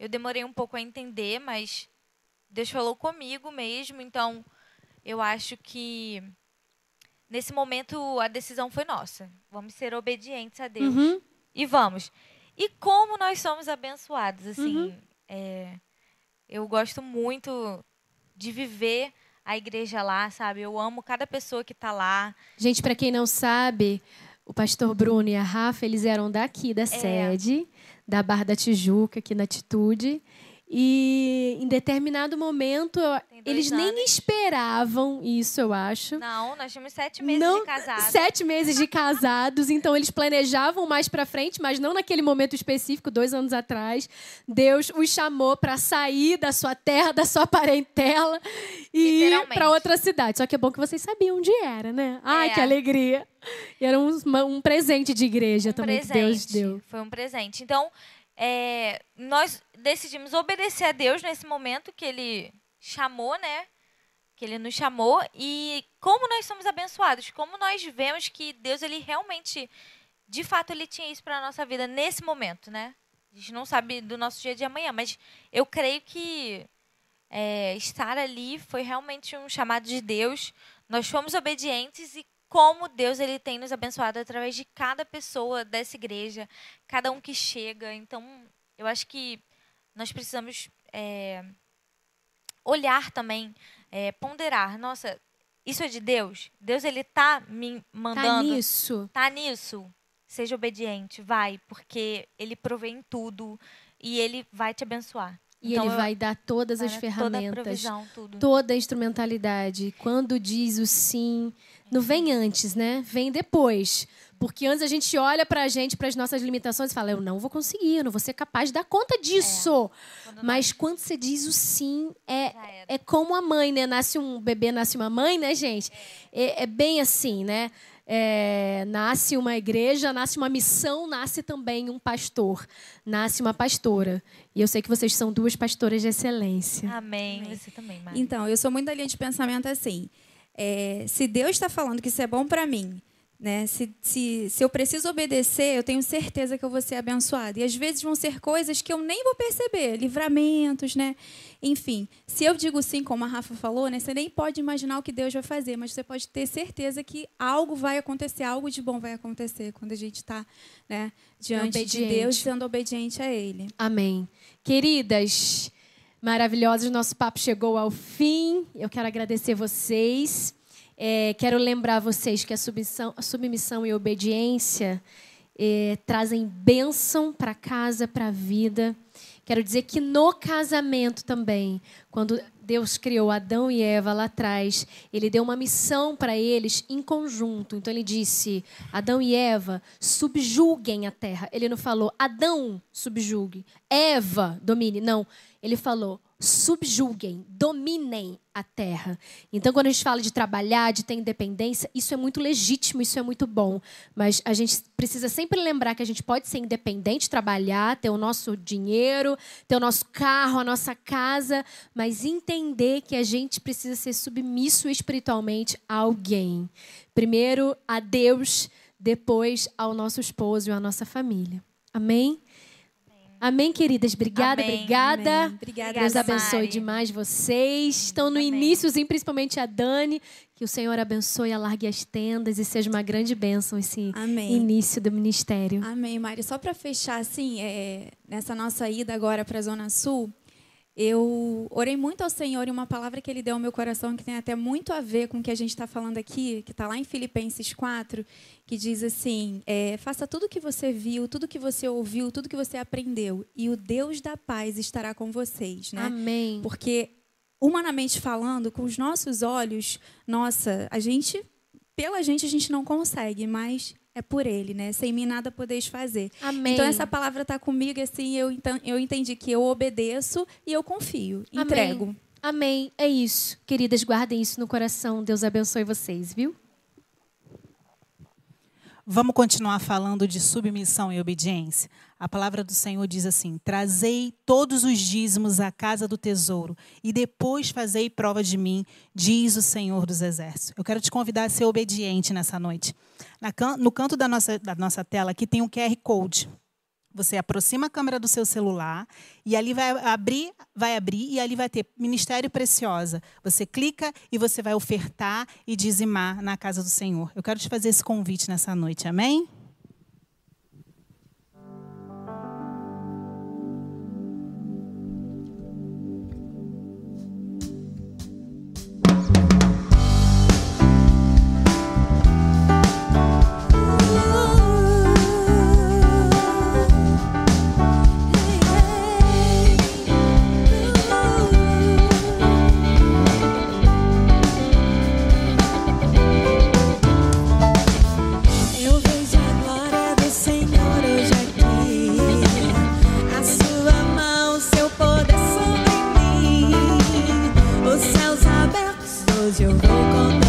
Speaker 6: Eu demorei um pouco a entender, mas Deus falou comigo mesmo. Então, eu acho que nesse momento a decisão foi nossa. Vamos ser obedientes a Deus.
Speaker 4: Uhum.
Speaker 6: E vamos. E como nós somos abençoados, assim. é, eu gosto muito de viver a igreja lá, sabe? Eu amo cada pessoa que está lá.
Speaker 4: Gente, para quem não sabe, o pastor Bruno e a Rafa, eles eram daqui da sede, da Barra da Tijuca, aqui na Atitude. E em determinado momento, eles nem
Speaker 6: anos.
Speaker 4: esperavam isso, eu acho.
Speaker 6: Não, nós tínhamos sete meses
Speaker 4: Não,
Speaker 6: de casado.
Speaker 4: Sete meses de casados, então eles planejavam mais pra frente, mas não naquele momento específico, dois anos atrás. Deus os chamou pra sair da sua terra, da sua parentela e ir pra outra cidade. Só que é bom que vocês sabiam onde era, né? Ai,
Speaker 6: É.
Speaker 4: que alegria! E era um, um presente de igreja
Speaker 6: um
Speaker 4: também
Speaker 6: presente.
Speaker 4: que Deus deu.
Speaker 6: Foi um presente. Então, é, nós decidimos obedecer a Deus nesse momento que Ele chamou, né? Que Ele nos chamou. E como nós somos abençoados. Como nós vemos que Deus, Ele realmente, de fato, Ele tinha isso para a nossa vida nesse momento, né? A gente não sabe do nosso dia de amanhã, mas eu creio que é, estar ali foi realmente um chamado de Deus. Nós fomos obedientes e como Deus ele tem nos abençoado através de cada pessoa dessa igreja, cada um que chega. Então, eu acho que nós precisamos é, olhar também, é, ponderar. Nossa, isso é de Deus? Deus ele tá me
Speaker 4: Tá
Speaker 6: mandando
Speaker 4: nisso.
Speaker 6: tá nisso, seja obediente, vai, porque ele provê em tudo e ele vai te abençoar.
Speaker 4: E
Speaker 6: Então,
Speaker 4: ele vai dar todas
Speaker 6: vai
Speaker 4: as
Speaker 6: dar Toda a
Speaker 4: ferramentas.
Speaker 6: provisão, tudo.
Speaker 4: toda a instrumentalidade. Quando diz o sim, não vem antes, né? Vem depois. Porque antes a gente olha pra gente, para as nossas limitações e fala: eu não vou conseguir, eu não vou ser capaz de dar conta disso.
Speaker 6: Quando
Speaker 4: Mas quando você diz o sim, é, é como a mãe, né? Nasce um bebê, nasce uma mãe, né, gente? É, é bem assim, né? É, nasce uma igreja, nasce uma missão, nasce também um pastor, nasce uma pastora. E eu sei que vocês são duas pastoras de excelência.
Speaker 6: Amém.
Speaker 5: Amém.
Speaker 6: Você também, Mari.
Speaker 5: Então, eu sou muito da linha de pensamento assim. É, se Deus está falando que isso é bom para mim, né? Se, se, se eu preciso obedecer, eu tenho certeza que eu vou ser abençoada. E às vezes vão ser coisas que eu nem vou perceber, livramentos, né? Enfim, se eu digo sim, como a Rafa falou, né? Você nem pode imaginar o que Deus vai fazer, mas você pode ter certeza que algo vai acontecer, algo de bom vai acontecer quando a gente está, né? Diante de
Speaker 4: Obediente.
Speaker 5: Deus, sendo obediente a Ele.
Speaker 4: Amém. Queridas, maravilhosas, nosso papo chegou ao fim. Eu quero agradecer vocês. É, quero lembrar vocês que a submissão, a submissão e a obediência é, trazem bênção para casa, para a vida. Quero dizer que no casamento também, quando Deus criou Adão e Eva lá atrás, ele deu uma missão para eles em conjunto. Então ele disse: Adão e Eva, subjuguem a terra. Ele não falou Adão, subjugue, Eva, domine. Não. Ele falou: subjuguem, dominem a terra. Então, quando a gente fala de trabalhar, de ter independência, isso é muito legítimo, isso é muito bom. Mas a gente precisa sempre lembrar que a gente pode ser independente, trabalhar, ter o nosso dinheiro, ter o nosso carro, a nossa casa, mas entender que a gente precisa ser submisso espiritualmente a alguém. Primeiro a Deus, depois ao nosso esposo e à nossa família. Amém? Amém, queridas? Obrigada,
Speaker 6: Amém.
Speaker 4: obrigada.
Speaker 5: Amém. Obrigada,
Speaker 4: Deus
Speaker 6: Obrigada,
Speaker 4: abençoe
Speaker 6: Mari.
Speaker 4: demais vocês. Estão no
Speaker 6: Amém.
Speaker 4: iníciozinho, principalmente a Dani. Que o Senhor abençoe, alargue as tendas e seja uma grande bênção esse
Speaker 5: Amém.
Speaker 4: início do ministério.
Speaker 5: Amém, Mari. Só para fechar, assim, é, nessa nossa ida agora para a Zona Sul, eu orei muito ao Senhor e uma palavra que Ele deu ao meu coração que tem até muito a ver com o que a gente está falando aqui, que está lá em Filipenses 4, que diz assim: é, faça tudo o que você viu, tudo que você ouviu, tudo que você aprendeu, e o Deus da paz estará com vocês, né?
Speaker 4: Amém.
Speaker 5: Porque, humanamente falando, com os nossos olhos, nossa, a gente, pela gente, a gente não consegue, mas é por Ele, né? Sem mim nada podeis fazer.
Speaker 4: Amém.
Speaker 5: Então, essa palavra está comigo, assim, eu, então, eu entendi que eu obedeço e eu confio,
Speaker 4: Amém.
Speaker 5: entrego.
Speaker 4: Amém. É isso. Queridas, guardem isso no coração. Deus abençoe vocês, viu?
Speaker 1: Vamos continuar falando de submissão e obediência? A palavra do Senhor diz assim: Trazei todos os dízimos à casa do tesouro, e depois fazei prova de mim, diz o Senhor dos Exércitos. Eu quero te convidar a ser obediente nessa noite. No canto da nossa, da nossa tela aqui tem um QR Code. Você aproxima a câmera do seu celular e ali vai abrir, vai abrir e ali vai ter Ministério Preciosa. Você clica e você vai ofertar e dizimar na casa do Senhor. Eu quero te fazer esse convite nessa noite, amém? your vocal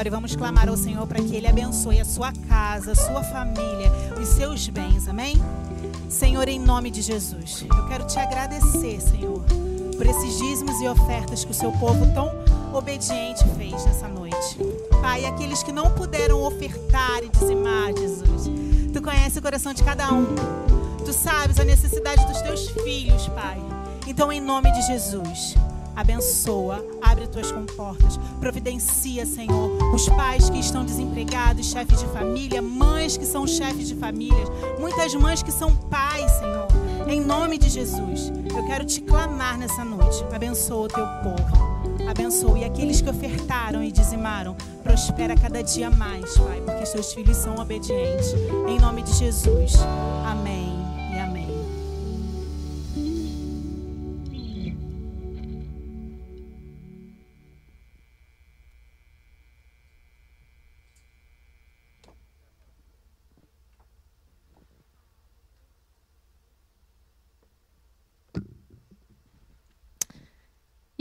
Speaker 1: agora e vamos clamar ao Senhor para que Ele abençoe a sua casa, a sua família, os seus bens. Amém? Senhor, em nome de Jesus, eu quero te agradecer, Senhor, por esses dízimos e ofertas que o seu povo tão obediente fez nessa noite. Pai, aqueles que não puderam ofertar e dizimar, Jesus, tu conheces o coração de cada um. Tu sabes a necessidade dos teus filhos, Pai. Então, em nome de Jesus, abençoa, abre tuas comportas, providencia, Senhor, os pais que estão desempregados, chefes de família, mães que são chefes de famílias, muitas mães que são pais, Senhor. Em nome de Jesus, eu quero te clamar nessa noite. Abençoa o teu povo. Abençoe aqueles que ofertaram e dizimaram. Prospera cada dia mais, Pai, porque seus filhos são obedientes. Em nome de Jesus. E amém.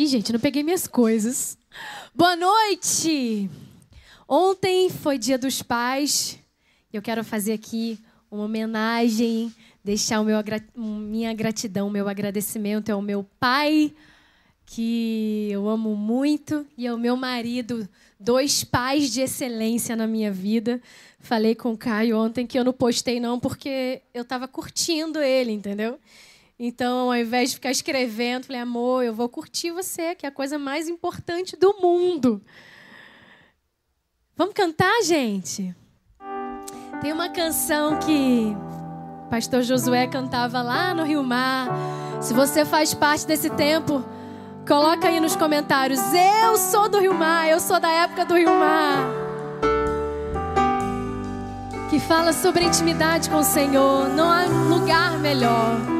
Speaker 4: Gente, não peguei minhas coisas. Boa noite! Ontem foi Dia dos Pais. Eu quero fazer aqui uma homenagem, deixar o meu, minha gratidão, meu agradecimento ao meu pai, que eu amo muito, e ao meu marido, dois pais de excelência na minha vida. Falei com o Caio ontem que eu não postei não porque eu estava curtindo ele, entendeu? Então, ao invés de ficar escrevendo, falei, amor, eu vou curtir você, que é a coisa mais importante do mundo. Vamos cantar, gente? Tem uma canção que o pastor Josué cantava lá no Rio Mar. Se você faz parte desse tempo, coloca aí nos comentários. Eu sou do Rio Mar, eu sou da época do Rio Mar. Que fala sobre intimidade com o Senhor. Não há lugar melhor.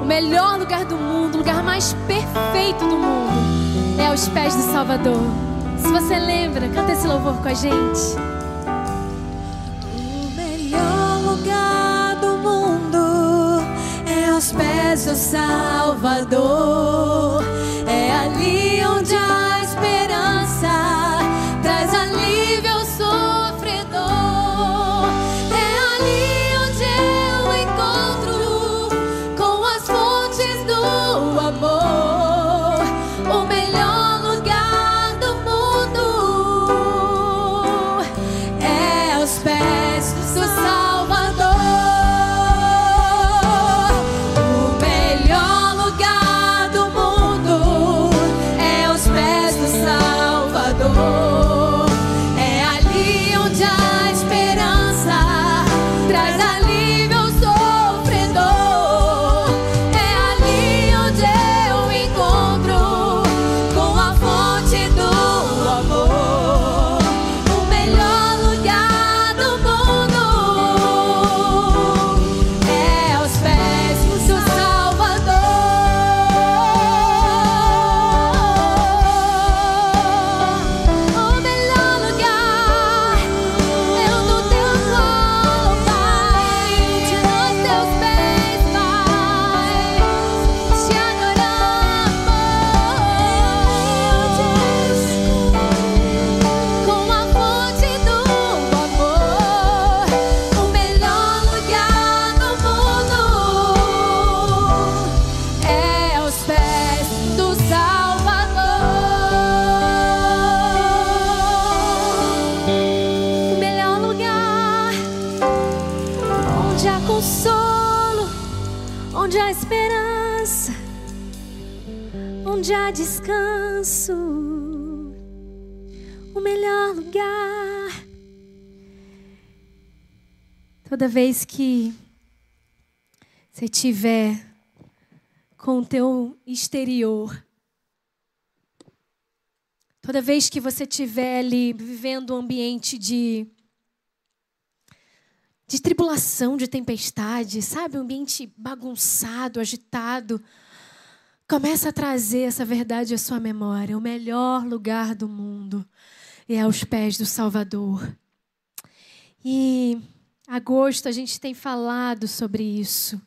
Speaker 4: O melhor lugar do mundo, o lugar mais perfeito do mundo, é aos pés do Salvador. Se você lembra, canta esse louvor com a gente.
Speaker 2: O melhor lugar do mundo é aos pés do Salvador.
Speaker 4: Vez que você tiver com o teu exterior, toda vez que você estiver ali vivendo um ambiente de de tribulação, de tempestade, sabe, um ambiente bagunçado, agitado, começa a trazer essa verdade à sua memória. O melhor lugar do mundo é aos pés do Salvador. E agosto a gente tem falado sobre isso.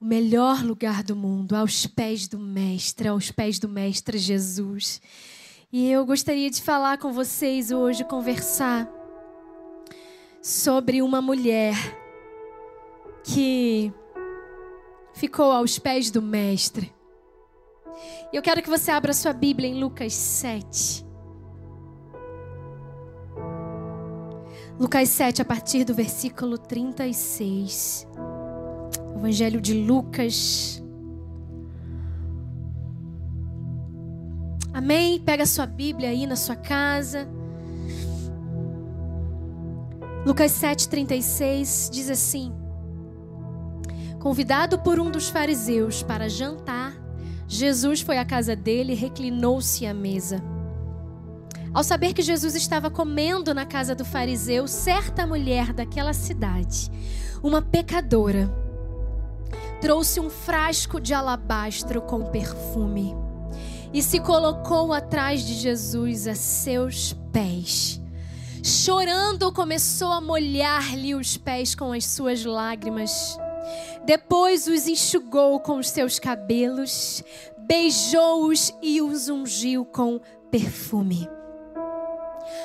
Speaker 4: o melhor lugar do mundo, aos pés do Mestre, aos pés do Mestre Jesus. E eu gostaria de falar com vocês hoje, conversar sobre uma mulher que ficou aos pés do Mestre. Eu quero que você abra sua Bíblia em Lucas 7. Lucas 7, a partir do versículo 36. Evangelho de Lucas. Amém? Pega sua Bíblia aí na sua casa. Lucas 7,36 diz assim: Convidado por um dos fariseus para jantar, Jesus foi à casa dele e reclinou-se à mesa. Ao saber que Jesus estava comendo na casa do fariseu, certa mulher daquela cidade, uma pecadora, trouxe um frasco de alabastro com perfume e se colocou atrás de Jesus a seus pés. Chorando, começou a molhar-lhe os pés com as suas lágrimas. Depois os enxugou com os seus cabelos, beijou-os e os ungiu com perfume.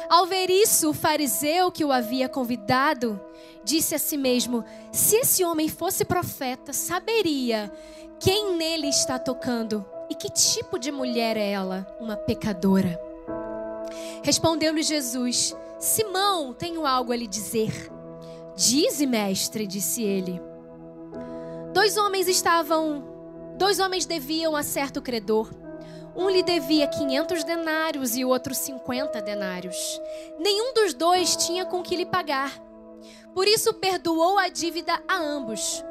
Speaker 4: Ao ver isso, o fariseu que o havia convidado disse a si mesmo: Se esse homem fosse profeta, saberia quem nele está tocando e que tipo de mulher é ela, uma pecadora. Respondeu-lhe Jesus: Simão, tenho algo a lhe dizer. Dize, mestre, disse ele. Dois homens estavam, dois homens deviam a certo credor. Um lhe devia 500 denários e o outro 50 denários. Nenhum dos dois tinha com que lhe pagar. Por isso perdoou a dívida a ambos.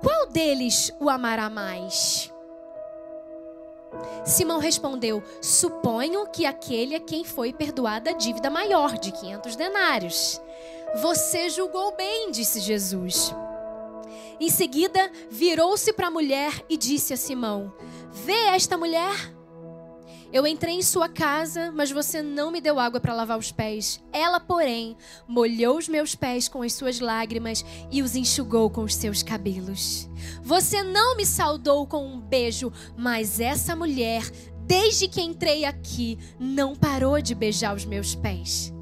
Speaker 4: Qual deles o amará mais? Simão respondeu: Suponho que aquele a quem foi perdoada a dívida maior de 500 denários. Você julgou bem, disse Jesus. Em seguida, virou-se para a mulher e disse a Simão: Vê esta mulher? Eu entrei em sua casa, mas você não me deu água para lavar os pés. Ela, porém, molhou os meus pés com as suas lágrimas e os enxugou com os seus cabelos. Você não me saudou com um beijo, mas essa mulher, desde que entrei aqui, não parou de beijar os meus pés.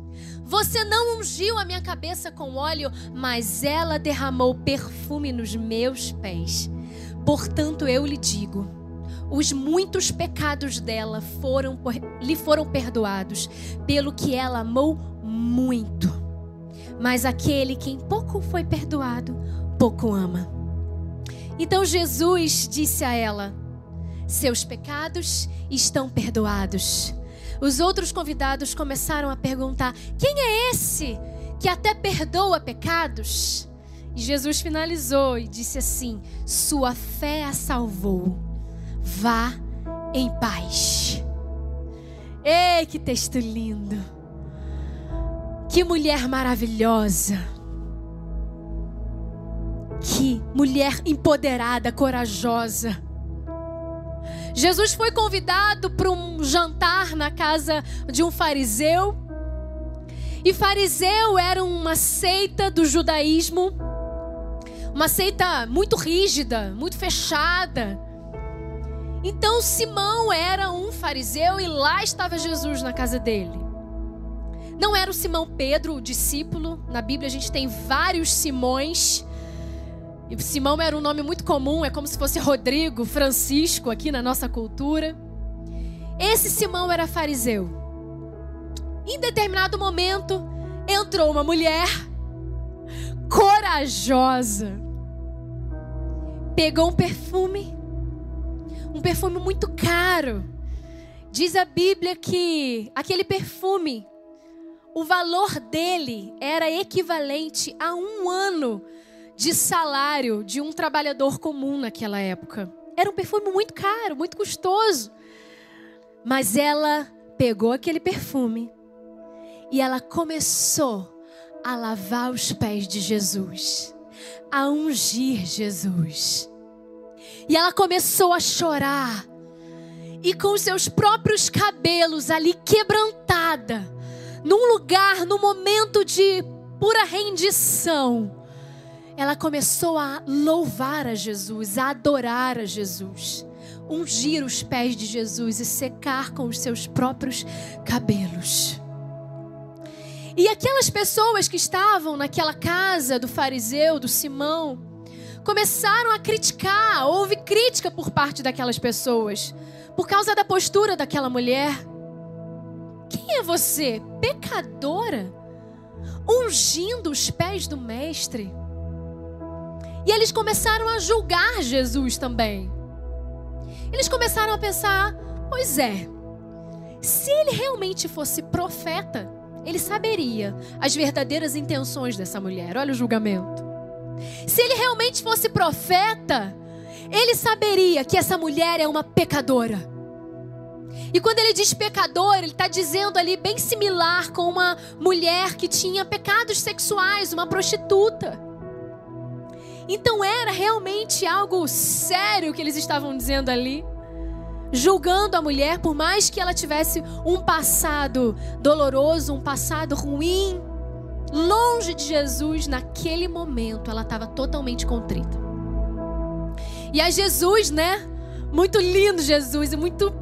Speaker 4: Você não ungiu a minha cabeça com óleo, mas ela derramou perfume nos meus pés. Portanto, eu lhe digo os muitos pecados dela foram lhe foram perdoados, pelo que ela amou muito. Mas aquele quem pouco foi perdoado, pouco ama. Então Jesus disse a ela: Seus pecados estão perdoados. Os outros convidados começaram a perguntar: Quem é esse que até perdoa pecados? E Jesus finalizou e disse assim: Sua fé a salvou Vá em paz. Ei, que texto lindo. Que mulher maravilhosa. Que mulher empoderada, corajosa. Jesus foi convidado para um jantar na casa de um fariseu. E fariseu era uma seita do judaísmo, uma seita muito rígida, muito fechada então Simão era um fariseu e lá estava Jesus na casa dele. Não era o Simão Pedro, o discípulo. Na Bíblia a gente tem vários Simões. E Simão era um nome muito comum, é como se fosse Rodrigo, Francisco aqui na nossa cultura. Esse Simão era fariseu. Em determinado momento, entrou uma mulher corajosa. Pegou um perfume um perfume muito caro. Diz a Bíblia que aquele perfume, o valor dele era equivalente a um ano de salário de um trabalhador comum naquela época. Era um perfume muito caro, muito custoso. Mas ela pegou aquele perfume e ela começou a lavar os pés de Jesus, a ungir Jesus. E ela começou a chorar. E com seus próprios cabelos ali quebrantada, num lugar, num momento de pura rendição, ela começou a louvar a Jesus, a adorar a Jesus, ungir os pés de Jesus e secar com os seus próprios cabelos. E aquelas pessoas que estavam naquela casa do fariseu, do Simão, começaram a criticar, houve crítica por parte daquelas pessoas, por causa da postura daquela mulher. Quem é você, pecadora, ungindo os pés do Mestre? E eles começaram a julgar Jesus também. Eles começaram a pensar: pois é, se ele realmente fosse profeta, ele saberia as verdadeiras intenções dessa mulher. Olha o julgamento. Se ele realmente fosse profeta, ele saberia que essa mulher é uma pecadora. E quando ele diz pecador, ele está dizendo ali bem similar com uma mulher que tinha pecados sexuais, uma prostituta. Então era realmente algo sério que eles estavam dizendo ali julgando a mulher, por mais que ela tivesse um passado doloroso, um passado ruim, longe de Jesus, naquele momento ela estava totalmente contrita. E a Jesus, né? Muito lindo Jesus e muito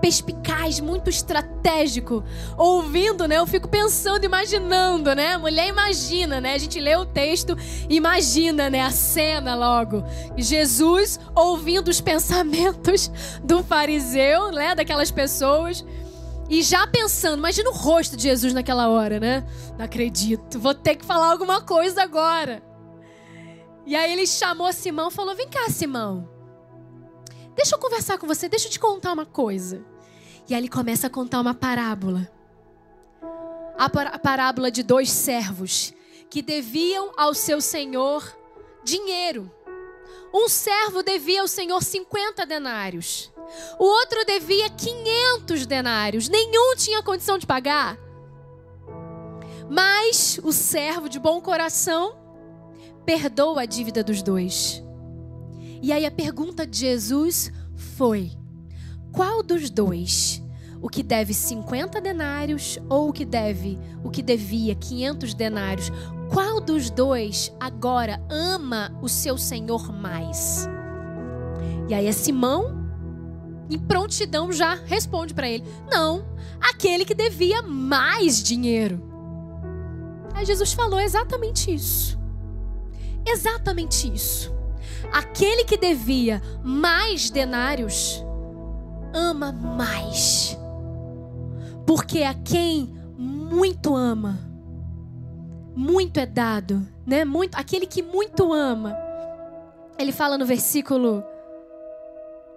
Speaker 4: perspicaz, muito estratégico. Ouvindo, né? Eu fico pensando, imaginando, né? A mulher imagina, né? A gente lê o texto, imagina, né? A cena logo. Jesus ouvindo os pensamentos do fariseu, né? Daquelas pessoas. E já pensando, imagina o rosto de Jesus naquela hora, né? Não acredito, vou ter que falar alguma coisa agora. E aí ele chamou Simão e falou: Vem cá, Simão. Deixa eu conversar com você, deixa eu te contar uma coisa. E aí ele começa a contar uma parábola. A parábola de dois servos que deviam ao seu senhor dinheiro. Um servo devia ao senhor 50 denários. O outro devia 500 denários. Nenhum tinha condição de pagar. Mas o servo de bom coração perdoa a dívida dos dois. E aí a pergunta de Jesus foi: qual dos dois? O que deve 50 denários ou o que deve, o que devia 500 denários? Qual dos dois agora ama o seu senhor mais? E aí é Simão, em prontidão, já responde para ele: Não, aquele que devia mais dinheiro. Aí Jesus falou exatamente isso. Exatamente isso. Aquele que devia mais denários ama mais. Porque a quem muito ama, muito é dado, né? Muito, aquele que muito ama. Ele fala no versículo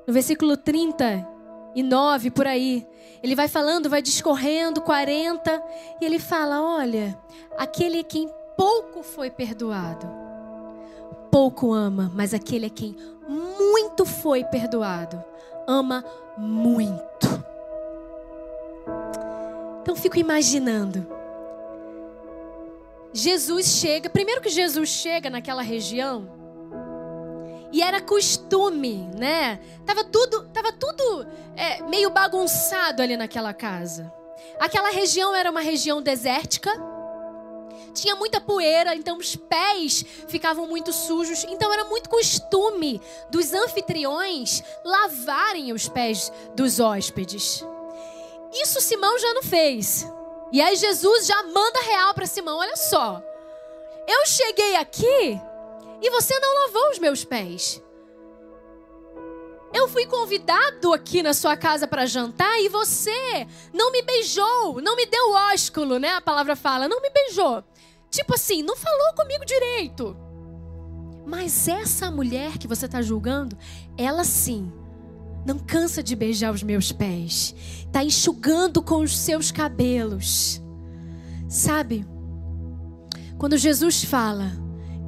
Speaker 4: no versículo 39 por aí. Ele vai falando, vai discorrendo 40 e ele fala: "Olha, aquele quem pouco foi perdoado, pouco ama, mas aquele a quem muito foi perdoado, ama muito. Então fico imaginando. Jesus chega, primeiro que Jesus chega naquela região, e era costume, né? Tava tudo, tava tudo é, meio bagunçado ali naquela casa. Aquela região era uma região desértica tinha muita poeira, então os pés ficavam muito sujos. Então era muito costume dos anfitriões lavarem os pés dos hóspedes. Isso Simão já não fez. E aí Jesus já manda real para Simão: olha só, eu cheguei aqui e você não lavou os meus pés. Eu fui convidado aqui na sua casa para jantar e você não me beijou, não me deu ósculo, né? A palavra fala, não me beijou. Tipo assim, não falou comigo direito. Mas essa mulher que você está julgando, ela sim, não cansa de beijar os meus pés. Está enxugando com os seus cabelos. Sabe? Quando Jesus fala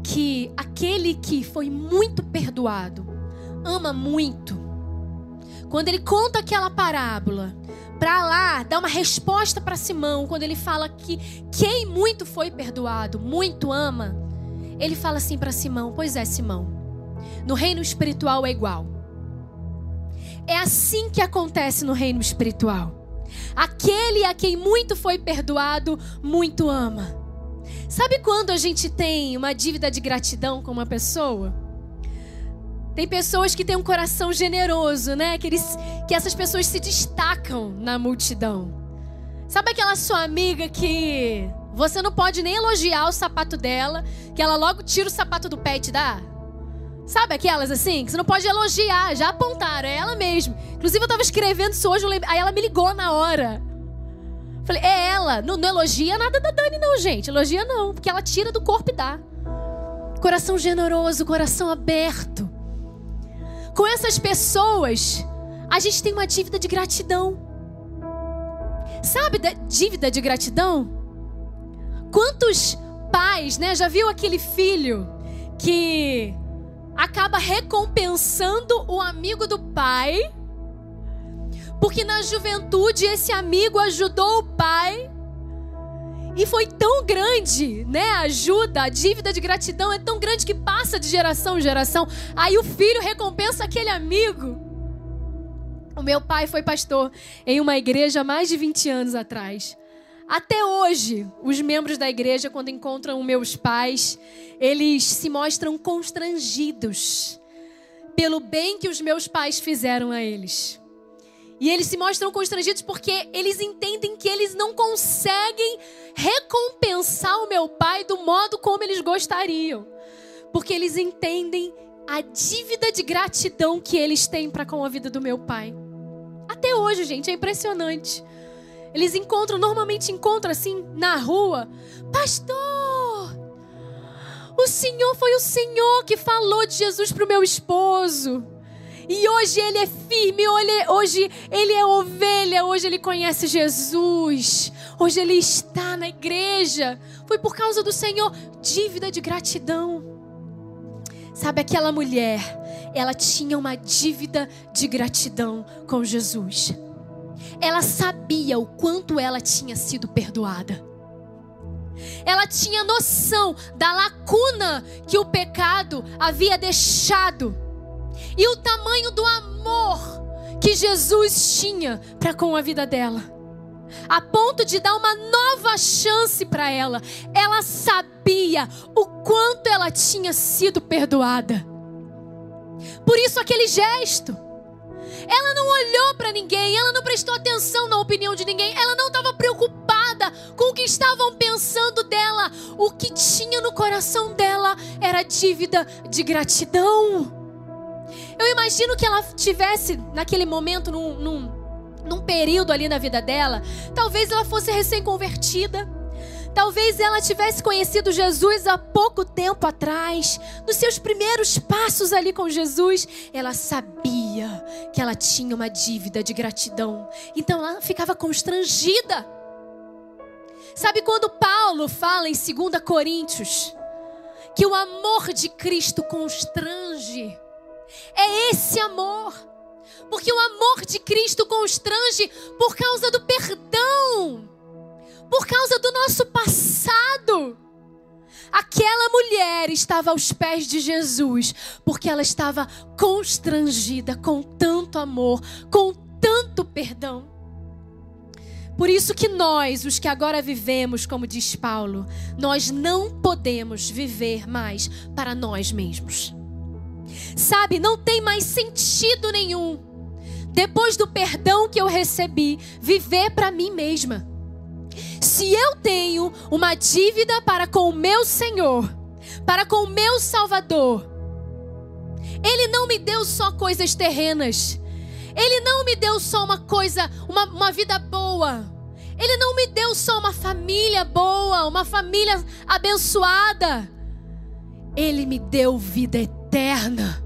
Speaker 4: que aquele que foi muito perdoado ama muito. Quando ele conta aquela parábola para lá dar uma resposta para Simão, quando ele fala que quem muito foi perdoado, muito ama, ele fala assim para Simão: Pois é, Simão, no reino espiritual é igual. É assim que acontece no reino espiritual. Aquele a quem muito foi perdoado, muito ama. Sabe quando a gente tem uma dívida de gratidão com uma pessoa? Tem pessoas que têm um coração generoso, né? Que, eles, que essas pessoas se destacam na multidão. Sabe aquela sua amiga que você não pode nem elogiar o sapato dela, que ela logo tira o sapato do pé e te dá? Sabe aquelas assim? Que você não pode elogiar, já apontaram, é ela mesma. Inclusive, eu tava escrevendo isso hoje, aí ela me ligou na hora. Falei, é ela. Não, não elogia nada da Dani, não, gente. Elogia não, porque ela tira do corpo e dá. Coração generoso, coração aberto. Com essas pessoas, a gente tem uma dívida de gratidão. Sabe da dívida de gratidão? Quantos pais, né? Já viu aquele filho que acaba recompensando o amigo do pai? Porque na juventude esse amigo ajudou o pai e foi tão grande, né? A ajuda, a dívida de gratidão é tão grande que passa de geração em geração. Aí o filho recompensa aquele amigo. O meu pai foi pastor em uma igreja há mais de 20 anos atrás. Até hoje, os membros da igreja, quando encontram meus pais, eles se mostram constrangidos pelo bem que os meus pais fizeram a eles. E eles se mostram constrangidos porque eles entendem que eles não conseguem recompensar o meu pai do modo como eles gostariam. Porque eles entendem a dívida de gratidão que eles têm para com a vida do meu pai. Até hoje, gente, é impressionante. Eles encontram, normalmente encontram assim na rua, pastor. O Senhor foi o Senhor que falou de Jesus para o meu esposo. E hoje ele é firme, hoje ele é ovelha, hoje ele conhece Jesus, hoje ele está na igreja. Foi por causa do Senhor, dívida de gratidão. Sabe aquela mulher, ela tinha uma dívida de gratidão com Jesus. Ela sabia o quanto ela tinha sido perdoada. Ela tinha noção da lacuna que o pecado havia deixado e o tamanho do amor que Jesus tinha para com a vida dela. A ponto de dar uma nova chance para ela. Ela sabia o quanto ela tinha sido perdoada. Por isso aquele gesto. Ela não olhou para ninguém, ela não prestou atenção na opinião de ninguém, ela não estava preocupada com o que estavam pensando dela. O que tinha no coração dela era dívida de gratidão. Eu imagino que ela tivesse, naquele momento, num, num, num período ali na vida dela, talvez ela fosse recém-convertida. Talvez ela tivesse conhecido Jesus há pouco tempo atrás, nos seus primeiros passos ali com Jesus, ela sabia que ela tinha uma dívida de gratidão. Então ela ficava constrangida. Sabe quando Paulo fala em 2 Coríntios que o amor de Cristo constrange? É esse amor. Porque o amor de Cristo constrange por causa do perdão, por causa do nosso passado. Aquela mulher estava aos pés de Jesus porque ela estava constrangida com tanto amor, com tanto perdão. Por isso que nós, os que agora vivemos, como diz Paulo, nós não podemos viver mais para nós mesmos. Sabe, não tem mais sentido nenhum. Depois do perdão que eu recebi, viver para mim mesma. Se eu tenho uma dívida para com o meu Senhor, para com o meu Salvador, Ele não me deu só coisas terrenas. Ele não me deu só uma coisa, uma, uma vida boa. Ele não me deu só uma família boa, uma família abençoada. Ele me deu vida eterna.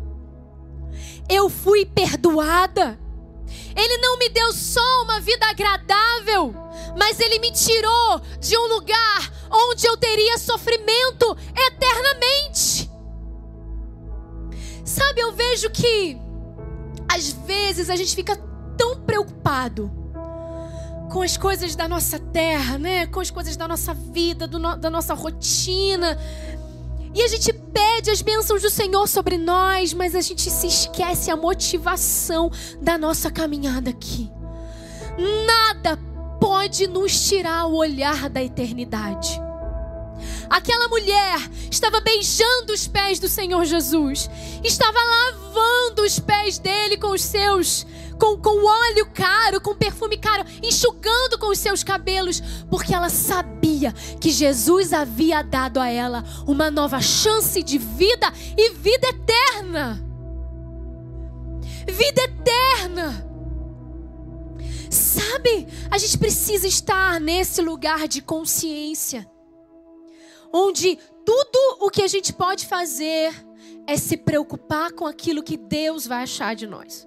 Speaker 4: Eu fui perdoada. Ele não me deu só uma vida agradável, mas ele me tirou de um lugar onde eu teria sofrimento eternamente. Sabe, eu vejo que às vezes a gente fica tão preocupado com as coisas da nossa terra, né? Com as coisas da nossa vida, no, da nossa rotina, e a gente pede as bênçãos do Senhor sobre nós, mas a gente se esquece a motivação da nossa caminhada aqui. Nada pode nos tirar o olhar da eternidade. Aquela mulher estava beijando os pés do Senhor Jesus, estava lavando os pés dele com os seus, com, com óleo caro, com perfume caro, enxugando com os seus cabelos, porque ela sabia que Jesus havia dado a ela uma nova chance de vida e vida eterna. Vida eterna. Sabe, a gente precisa estar nesse lugar de consciência onde tudo o que a gente pode fazer é se preocupar com aquilo que Deus vai achar de nós.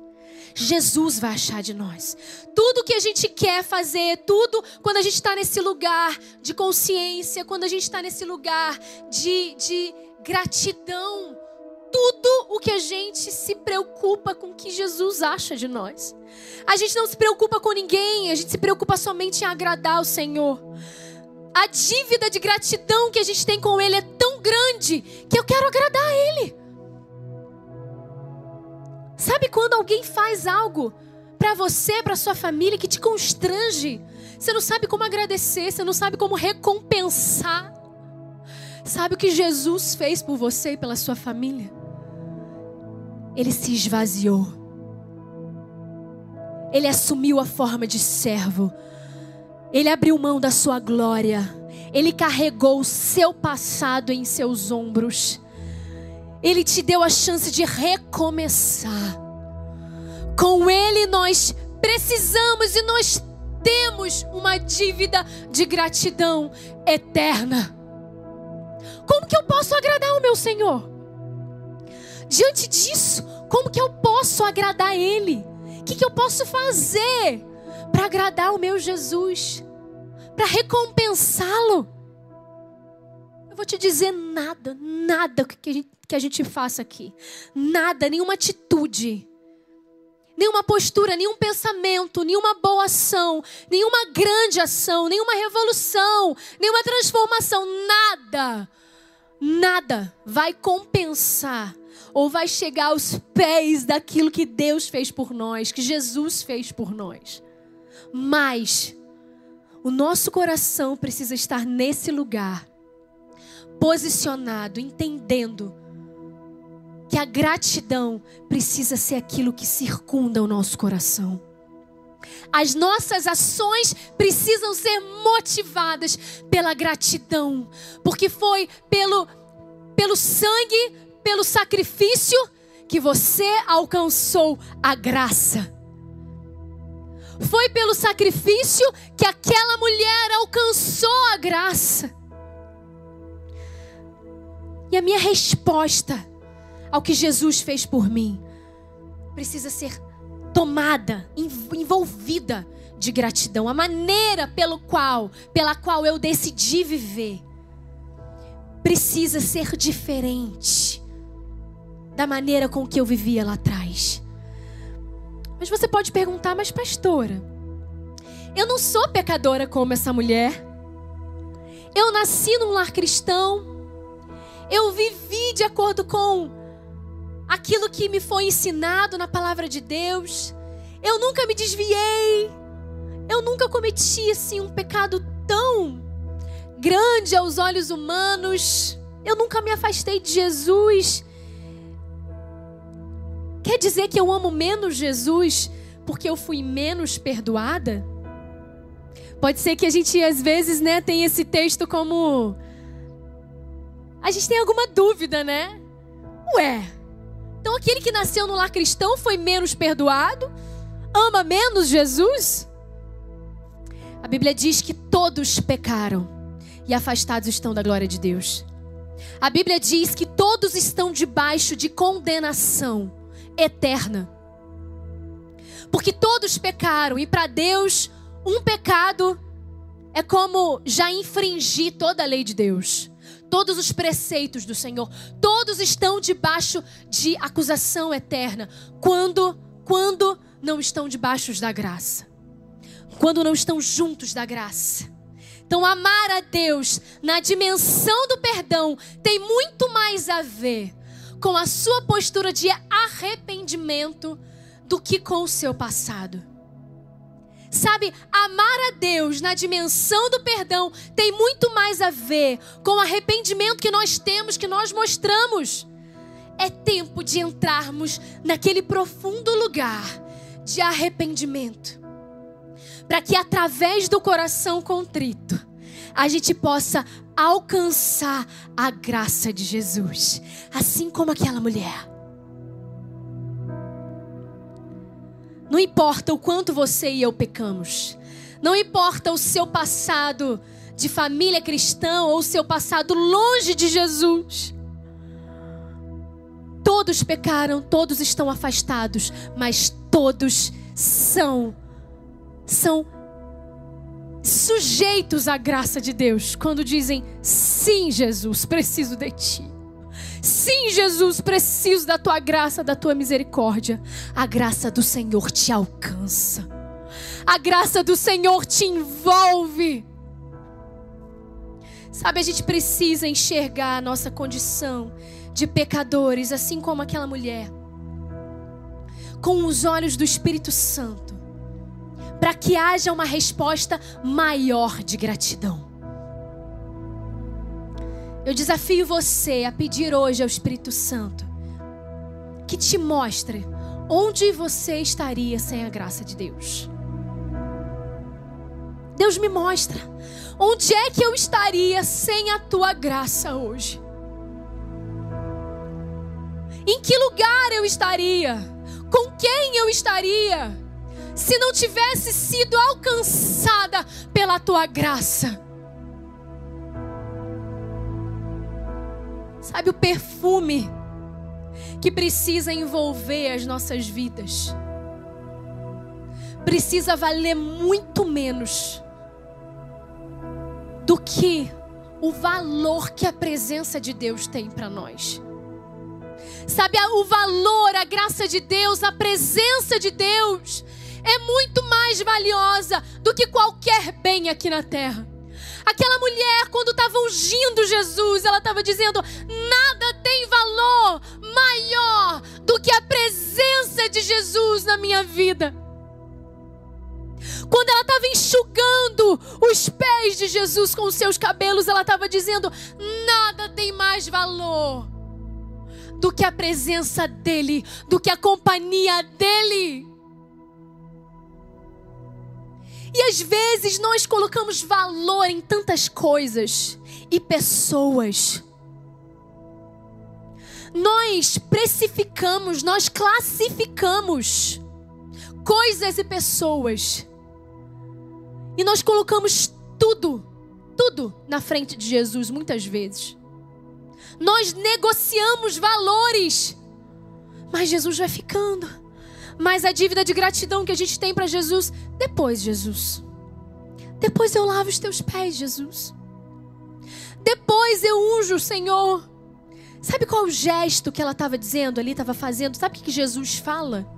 Speaker 4: Jesus vai achar de nós. Tudo que a gente quer fazer, tudo quando a gente está nesse lugar de consciência, quando a gente está nesse lugar de, de gratidão, tudo o que a gente se preocupa com o que Jesus acha de nós. A gente não se preocupa com ninguém, a gente se preocupa somente em agradar o Senhor a dívida de gratidão que a gente tem com Ele é tão grande que eu quero agradar a Ele. Sabe quando alguém faz algo para você, para sua família, que te constrange? Você não sabe como agradecer, você não sabe como recompensar. Sabe o que Jesus fez por você e pela sua família? Ele se esvaziou. Ele assumiu a forma de servo ele abriu mão da sua glória. Ele carregou o seu passado em seus ombros. Ele te deu a chance de recomeçar. Com Ele nós precisamos e nós temos uma dívida de gratidão eterna. Como que eu posso agradar o meu Senhor? Diante disso, como que eu posso agradar Ele? O que, que eu posso fazer para agradar o meu Jesus, para recompensá-lo. Eu vou te dizer nada, nada que a, gente, que a gente faça aqui, nada, nenhuma atitude, nenhuma postura, nenhum pensamento, nenhuma boa ação, nenhuma grande ação, nenhuma revolução, nenhuma transformação, nada, nada vai compensar ou vai chegar aos pés daquilo que Deus fez por nós, que Jesus fez por nós. Mas o nosso coração precisa estar nesse lugar, posicionado, entendendo que a gratidão precisa ser aquilo que circunda o nosso coração. As nossas ações precisam ser motivadas pela gratidão, porque foi pelo, pelo sangue, pelo sacrifício que você alcançou a graça. Foi pelo sacrifício que aquela mulher alcançou a graça. E a minha resposta ao que Jesus fez por mim precisa ser tomada, envolvida de gratidão. A maneira pelo qual, pela qual eu decidi viver precisa ser diferente da maneira com que eu vivia lá atrás. Mas você pode perguntar, mas pastora, eu não sou pecadora como essa mulher. Eu nasci num lar cristão. Eu vivi de acordo com aquilo que me foi ensinado na palavra de Deus. Eu nunca me desviei. Eu nunca cometi assim um pecado tão grande aos olhos humanos. Eu nunca me afastei de Jesus. Quer dizer que eu amo menos Jesus porque eu fui menos perdoada? Pode ser que a gente às vezes, né, tenha esse texto como a gente tem alguma dúvida, né? Ué, então aquele que nasceu no lar cristão foi menos perdoado? Ama menos Jesus? A Bíblia diz que todos pecaram e afastados estão da glória de Deus. A Bíblia diz que todos estão debaixo de condenação eterna. Porque todos pecaram e para Deus um pecado é como já infringir toda a lei de Deus. Todos os preceitos do Senhor, todos estão debaixo de acusação eterna. Quando quando não estão debaixo da graça. Quando não estão juntos da graça. Então, amar a Deus na dimensão do perdão tem muito mais a ver com a sua postura de arrependimento do que com o seu passado. Sabe, amar a Deus na dimensão do perdão tem muito mais a ver com o arrependimento que nós temos, que nós mostramos. É tempo de entrarmos naquele profundo lugar de arrependimento, para que através do coração contrito a gente possa alcançar a graça de Jesus, assim como aquela mulher. Não importa o quanto você e eu pecamos. Não importa o seu passado de família cristã ou o seu passado longe de Jesus. Todos pecaram, todos estão afastados, mas todos são são sujeitos à graça de Deus quando dizem: "Sim, Jesus, preciso de ti". Sim, Jesus, preciso da tua graça, da tua misericórdia. A graça do Senhor te alcança. A graça do Senhor te envolve. Sabe, a gente precisa enxergar a nossa condição de pecadores, assim como aquela mulher, com os olhos do Espírito Santo, para que haja uma resposta maior de gratidão. Eu desafio você a pedir hoje ao Espírito Santo que te mostre onde você estaria sem a graça de Deus. Deus me mostra onde é que eu estaria sem a tua graça hoje. Em que lugar eu estaria? Com quem eu estaria? Se não tivesse sido alcançada pela tua graça. Sabe o perfume que precisa envolver as nossas vidas? Precisa valer muito menos do que o valor que a presença de Deus tem para nós. Sabe, o valor, a graça de Deus, a presença de Deus é muito mais valiosa do que qualquer bem aqui na terra. Aquela mulher, quando estava ungindo Jesus, ela estava dizendo: nada tem valor maior do que a presença de Jesus na minha vida. Quando ela estava enxugando os pés de Jesus com os seus cabelos, ela estava dizendo: nada tem mais valor do que a presença dEle, do que a companhia dEle. E às vezes nós colocamos valor em tantas coisas e pessoas. Nós precificamos, nós classificamos coisas e pessoas. E nós colocamos tudo, tudo na frente de Jesus muitas vezes. Nós negociamos valores, mas Jesus vai ficando mas a dívida de gratidão que a gente tem para Jesus, depois, Jesus. Depois eu lavo os teus pés, Jesus. Depois eu unjo o Senhor. Sabe qual o gesto que ela estava dizendo ali, estava fazendo? Sabe o que Jesus fala?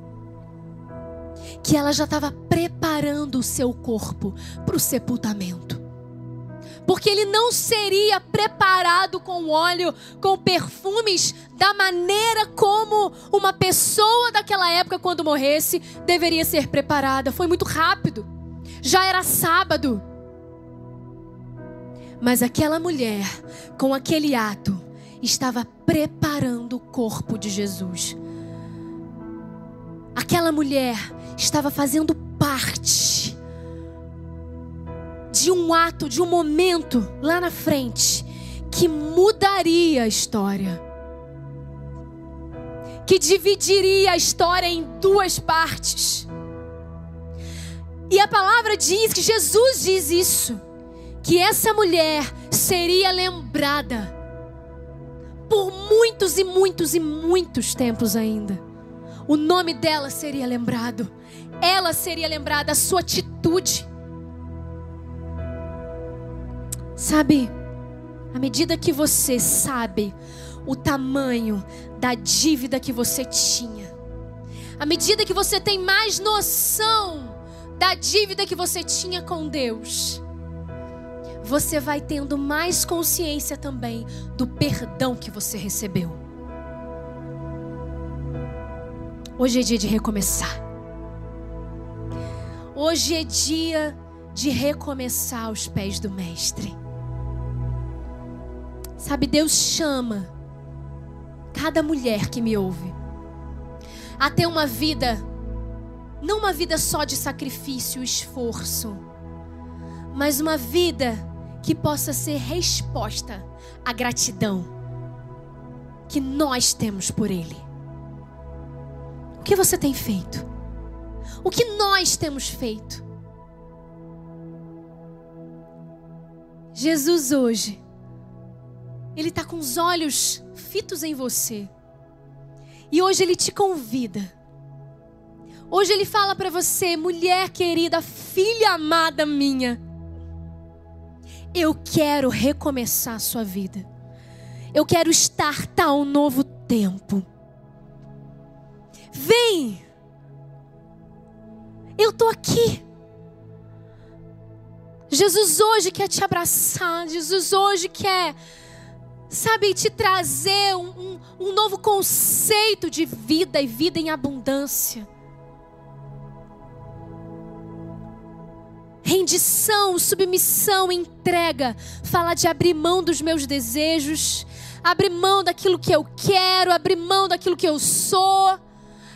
Speaker 4: Que ela já estava preparando o seu corpo para o sepultamento porque ele não seria preparado com óleo, com perfumes, da maneira como uma pessoa daquela época, quando morresse, deveria ser preparada. Foi muito rápido, já era sábado. Mas aquela mulher, com aquele ato, estava preparando o corpo de Jesus. Aquela mulher estava fazendo parte de um ato, de um momento lá na frente que mudaria a história. Que dividiria a história em duas partes. E a palavra diz que Jesus diz isso, que essa mulher seria lembrada por muitos e muitos e muitos tempos ainda. O nome dela seria lembrado. Ela seria lembrada, a sua atitude Sabe, à medida que você sabe o tamanho da dívida que você tinha, à medida que você tem mais noção da dívida que você tinha com Deus, você vai tendo mais consciência também do perdão que você recebeu. Hoje é dia de recomeçar. Hoje é dia de recomeçar aos pés do Mestre. Sabe, Deus chama cada mulher que me ouve a ter uma vida, não uma vida só de sacrifício esforço, mas uma vida que possa ser resposta à gratidão que nós temos por Ele. O que você tem feito? O que nós temos feito? Jesus hoje, Ele está com os olhos fitos em você. E hoje Ele te convida. Hoje Ele fala para você, mulher querida, filha amada minha. Eu quero recomeçar a sua vida. Eu quero estartar um novo tempo. Vem! Eu estou aqui. Jesus hoje quer te abraçar. Jesus hoje quer, sabe, te trazer um, um, um novo conceito de vida e vida em abundância. Rendição, submissão, entrega. Fala de abrir mão dos meus desejos, abrir mão daquilo que eu quero, abrir mão daquilo que eu sou,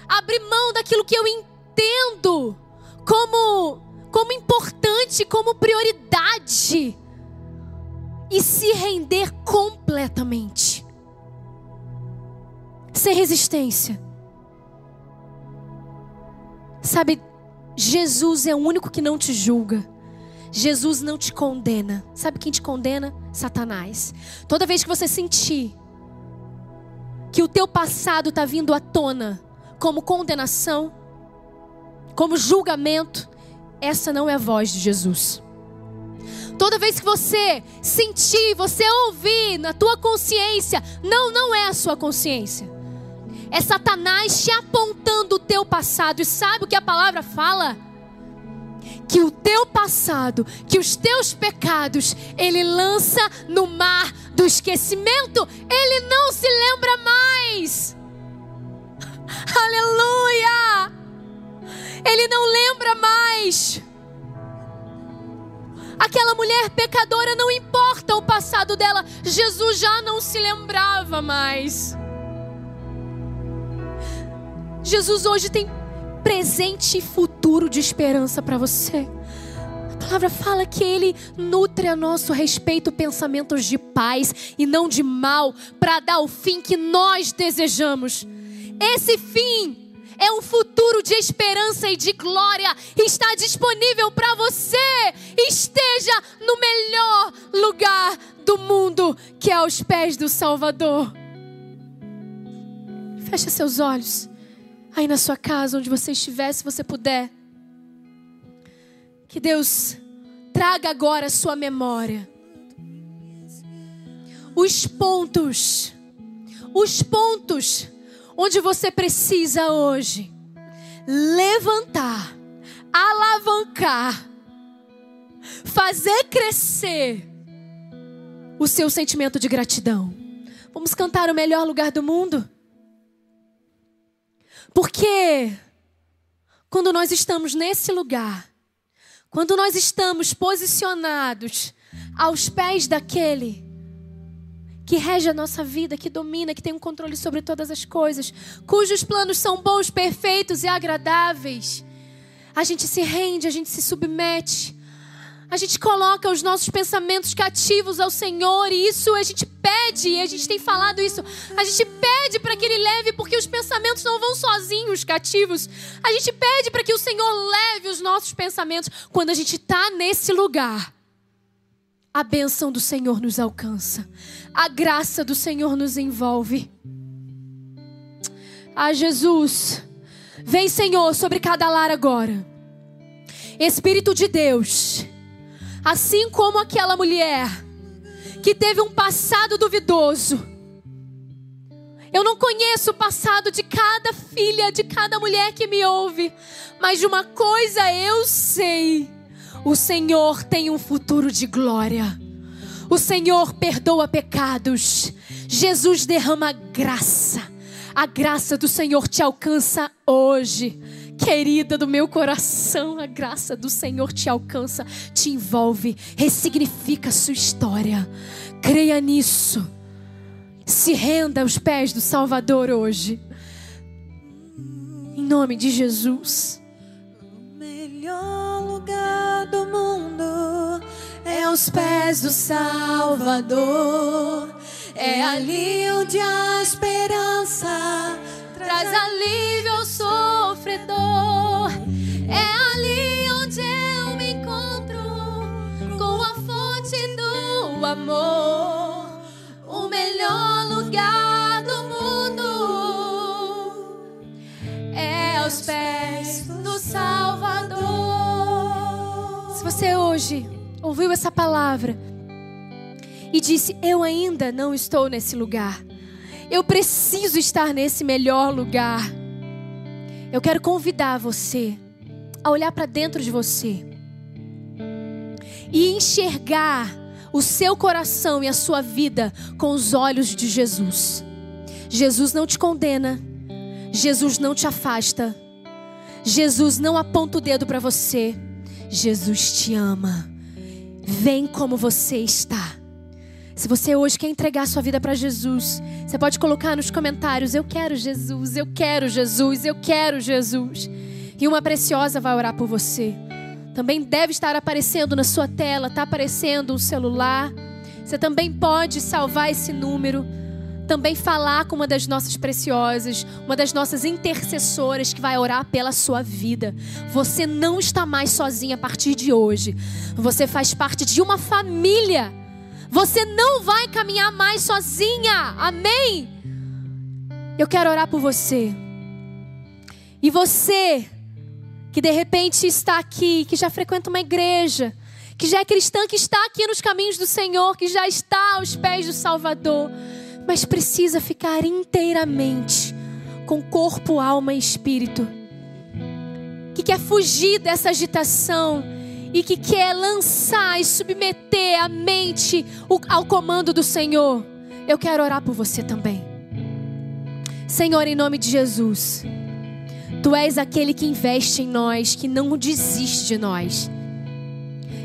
Speaker 4: abrir mão daquilo que eu entendo como, como importante, como prioridade. E se render completamente. Sem resistência. Sabe, Jesus é o único que não te julga. Jesus não te condena. Sabe quem te condena? Satanás. Toda vez que você sentir que o teu passado está vindo à tona como condenação, como julgamento, essa não é a voz de Jesus. Toda vez que você sentir, você ouvir na tua consciência, não, não é a sua consciência. É Satanás te apontando o teu passado. E sabe o que a palavra fala? Que o teu passado, que os teus pecados, ele lança no mar do esquecimento. Ele não se lembra mais. Aleluia! Ele não lembra mais. Aquela mulher pecadora não importa o passado dela, Jesus já não se lembrava mais. Jesus hoje tem presente e futuro de esperança para você. A palavra fala que Ele nutre a nosso respeito pensamentos de paz e não de mal, para dar o fim que nós desejamos. Esse fim é um futuro de esperança e de glória. Está disponível para você. Esteja no melhor lugar do mundo, que é aos pés do Salvador. Feche seus olhos. Aí na sua casa, onde você estiver, se você puder. Que Deus traga agora a sua memória. Os pontos, os pontos onde você precisa hoje levantar, alavancar, fazer crescer o seu sentimento de gratidão. Vamos cantar o melhor lugar do mundo? Porque quando nós estamos nesse lugar, quando nós estamos posicionados aos pés daquele que rege a nossa vida, que domina, que tem um controle sobre todas as coisas, cujos planos são bons, perfeitos e agradáveis. A gente se rende, a gente se submete. A gente coloca os nossos pensamentos cativos ao Senhor e isso a gente pede, e a gente tem falado isso. A gente pede para que Ele leve, porque os pensamentos não vão sozinhos cativos. A gente pede para que o Senhor leve os nossos pensamentos quando a gente está nesse lugar a bênção do Senhor nos alcança, a graça do Senhor nos envolve. Ah, Jesus, vem, Senhor, sobre cada lar agora. Espírito de Deus, assim como aquela mulher que teve um passado duvidoso. Eu não conheço o passado de cada filha, de cada mulher que me ouve, mas de uma coisa eu sei o Senhor tem um futuro de glória. O Senhor perdoa pecados. Jesus derrama graça. A graça do Senhor te alcança hoje. querida do meu coração, a graça do Senhor te alcança, te envolve, ressignifica a sua história. Creia nisso. Se renda aos pés do Salvador hoje. Em nome de Jesus.
Speaker 2: O melhor lugar do mundo é aos pés do Salvador. É ali onde a esperança traz alívio ao sofredor. É ali onde eu me encontro com a fonte do amor. O melhor lugar do mundo é aos pés do Salvador.
Speaker 4: Se você hoje ouviu essa palavra e disse: Eu ainda não estou nesse lugar, eu preciso estar nesse melhor lugar. Eu quero convidar você a olhar para dentro de você e enxergar o seu coração e a sua vida com os olhos de Jesus. Jesus não te condena, Jesus não te afasta, Jesus não aponta o dedo para você, Jesus te ama. Vem como você está. Se você hoje quer entregar sua vida para Jesus, você pode colocar nos comentários: Eu quero Jesus, eu quero Jesus, eu quero Jesus. E uma preciosa vai orar por você. Também deve estar aparecendo na sua tela, está aparecendo um celular. Você também pode salvar esse número. Também falar com uma das nossas preciosas, uma das nossas intercessoras que vai orar pela sua vida. Você não está mais sozinha a partir de hoje. Você faz parte de uma família. Você não vai caminhar mais sozinha. Amém? Eu quero orar por você. E você que de repente está aqui, que já frequenta uma igreja, que já é cristã, que está aqui nos caminhos do Senhor, que já está aos pés do Salvador, mas precisa ficar inteiramente com corpo, alma e espírito. Que quer fugir dessa agitação e que quer lançar e submeter a mente ao comando do Senhor. Eu quero orar por você também. Senhor, em nome de Jesus. Tu és aquele que investe em nós, que não desiste de nós.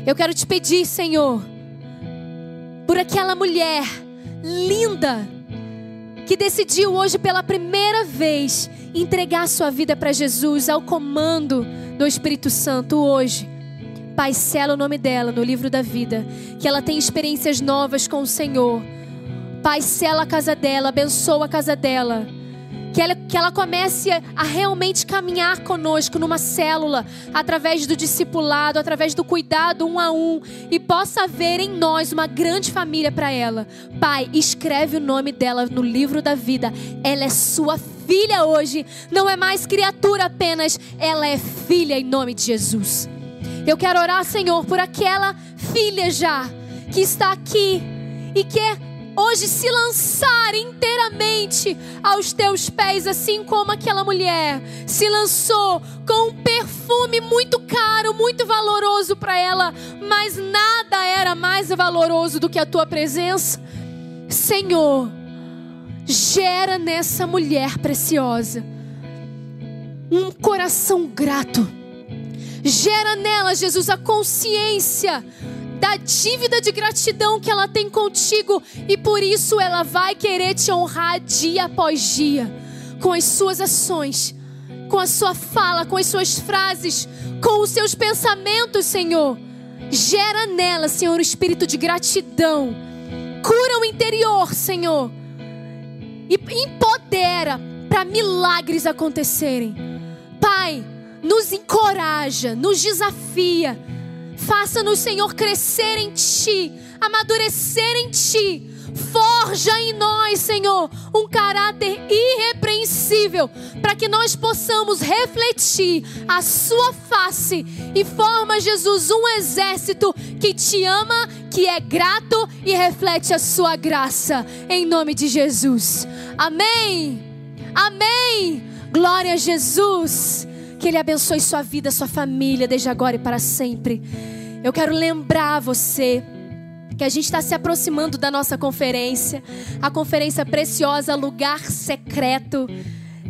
Speaker 4: Eu quero te pedir, Senhor, por aquela mulher linda que decidiu hoje pela primeira vez entregar sua vida para Jesus ao comando do Espírito Santo hoje. Pai, sela o nome dela no livro da vida, que ela tenha experiências novas com o Senhor. Pai, sela a casa dela, abençoa a casa dela que ela, que ela comece a realmente caminhar conosco numa célula, através do discipulado, através do cuidado um a um, e possa ver em nós uma grande família para ela. Pai, escreve o nome dela no livro da vida. Ela é sua filha hoje, não é mais criatura apenas, ela é filha em nome de Jesus. Eu quero orar, Senhor, por aquela filha já que está aqui e quer hoje se lançar inteiramente aos teus pés, assim como aquela mulher se lançou com um perfume muito caro, muito valoroso para ela, mas nada era mais valoroso do que a tua presença. Senhor, gera nessa mulher preciosa um coração grato. Gera nela, Jesus, a consciência da dívida de gratidão que ela tem contigo e por isso ela vai querer te honrar dia após dia com as suas ações, com a sua fala, com as suas frases, com os seus pensamentos, Senhor. Gera nela, Senhor, o espírito de gratidão. Cura o interior, Senhor. E empodera para milagres acontecerem. Pai, nos encoraja, nos desafia Faça-nos, Senhor, crescer em Ti, amadurecer em Ti. Forja em nós, Senhor, um caráter irrepreensível, para que nós possamos refletir a Sua face e forma, Jesus, um exército que te ama, que é grato e reflete a Sua graça, em nome de Jesus. Amém. Amém. Glória a Jesus. Que Ele abençoe sua vida, sua família, desde agora e para sempre. Eu quero lembrar você que a gente está se aproximando da nossa conferência, a conferência preciosa, lugar secreto.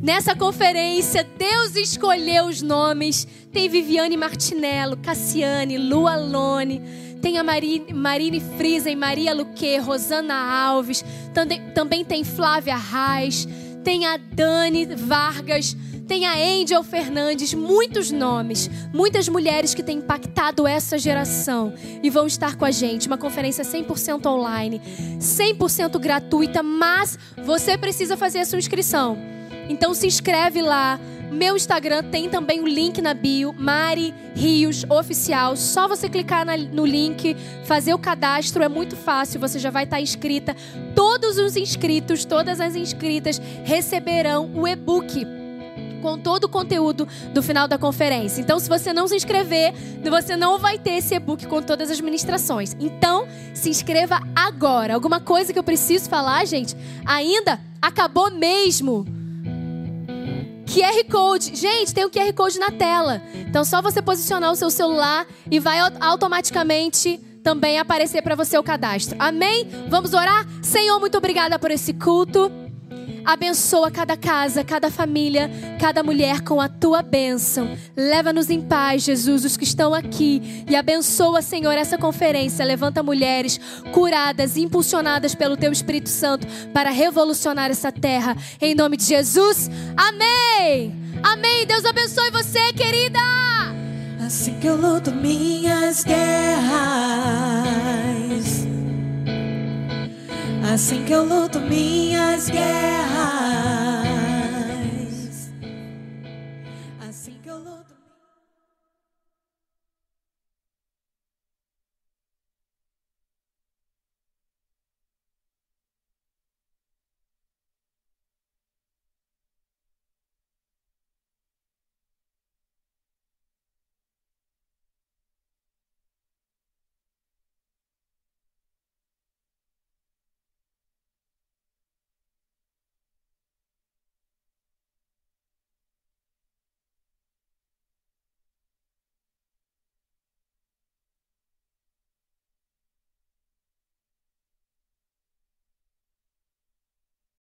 Speaker 4: Nessa conferência, Deus escolheu os nomes. Tem Viviane Martinello, Cassiane, Lu Alone, tem a Marine, Marine Friesen, Maria Luque, Rosana Alves, também, também tem Flávia Reis, tem a Dani Vargas, tem a Angel Fernandes, muitos nomes, muitas mulheres que têm impactado essa geração e vão estar com a gente. Uma conferência 100% online, 100% gratuita, mas você precisa fazer a sua inscrição. Então se inscreve lá. Meu Instagram tem também o link na bio, Mari Rios Oficial. Só você clicar na, no link, fazer o cadastro, é muito fácil, você já vai estar inscrita. Todos os inscritos, todas as inscritas receberão o e-book com todo o conteúdo do final da conferência. Então, se você não se inscrever, você não vai ter esse e-book com todas as ministrações. Então, se inscreva agora. Alguma coisa que eu preciso falar, gente? Ainda acabou mesmo. QR Code. Gente, tem o QR Code na tela. Então, só você posicionar o seu celular e vai automaticamente também aparecer para você o cadastro. Amém? Vamos orar? Senhor, muito obrigada por esse culto. Abençoa cada casa, cada família, cada mulher com a tua bênção. Leva-nos em paz, Jesus, os que estão aqui. E abençoa, Senhor, essa conferência. Levanta mulheres curadas, impulsionadas pelo teu Espírito Santo para revolucionar essa terra. Em nome de Jesus. Amém. Amém. Deus abençoe você, querida.
Speaker 2: Assim que eu luto minhas guerras. Assim que eu luto minhas guerras.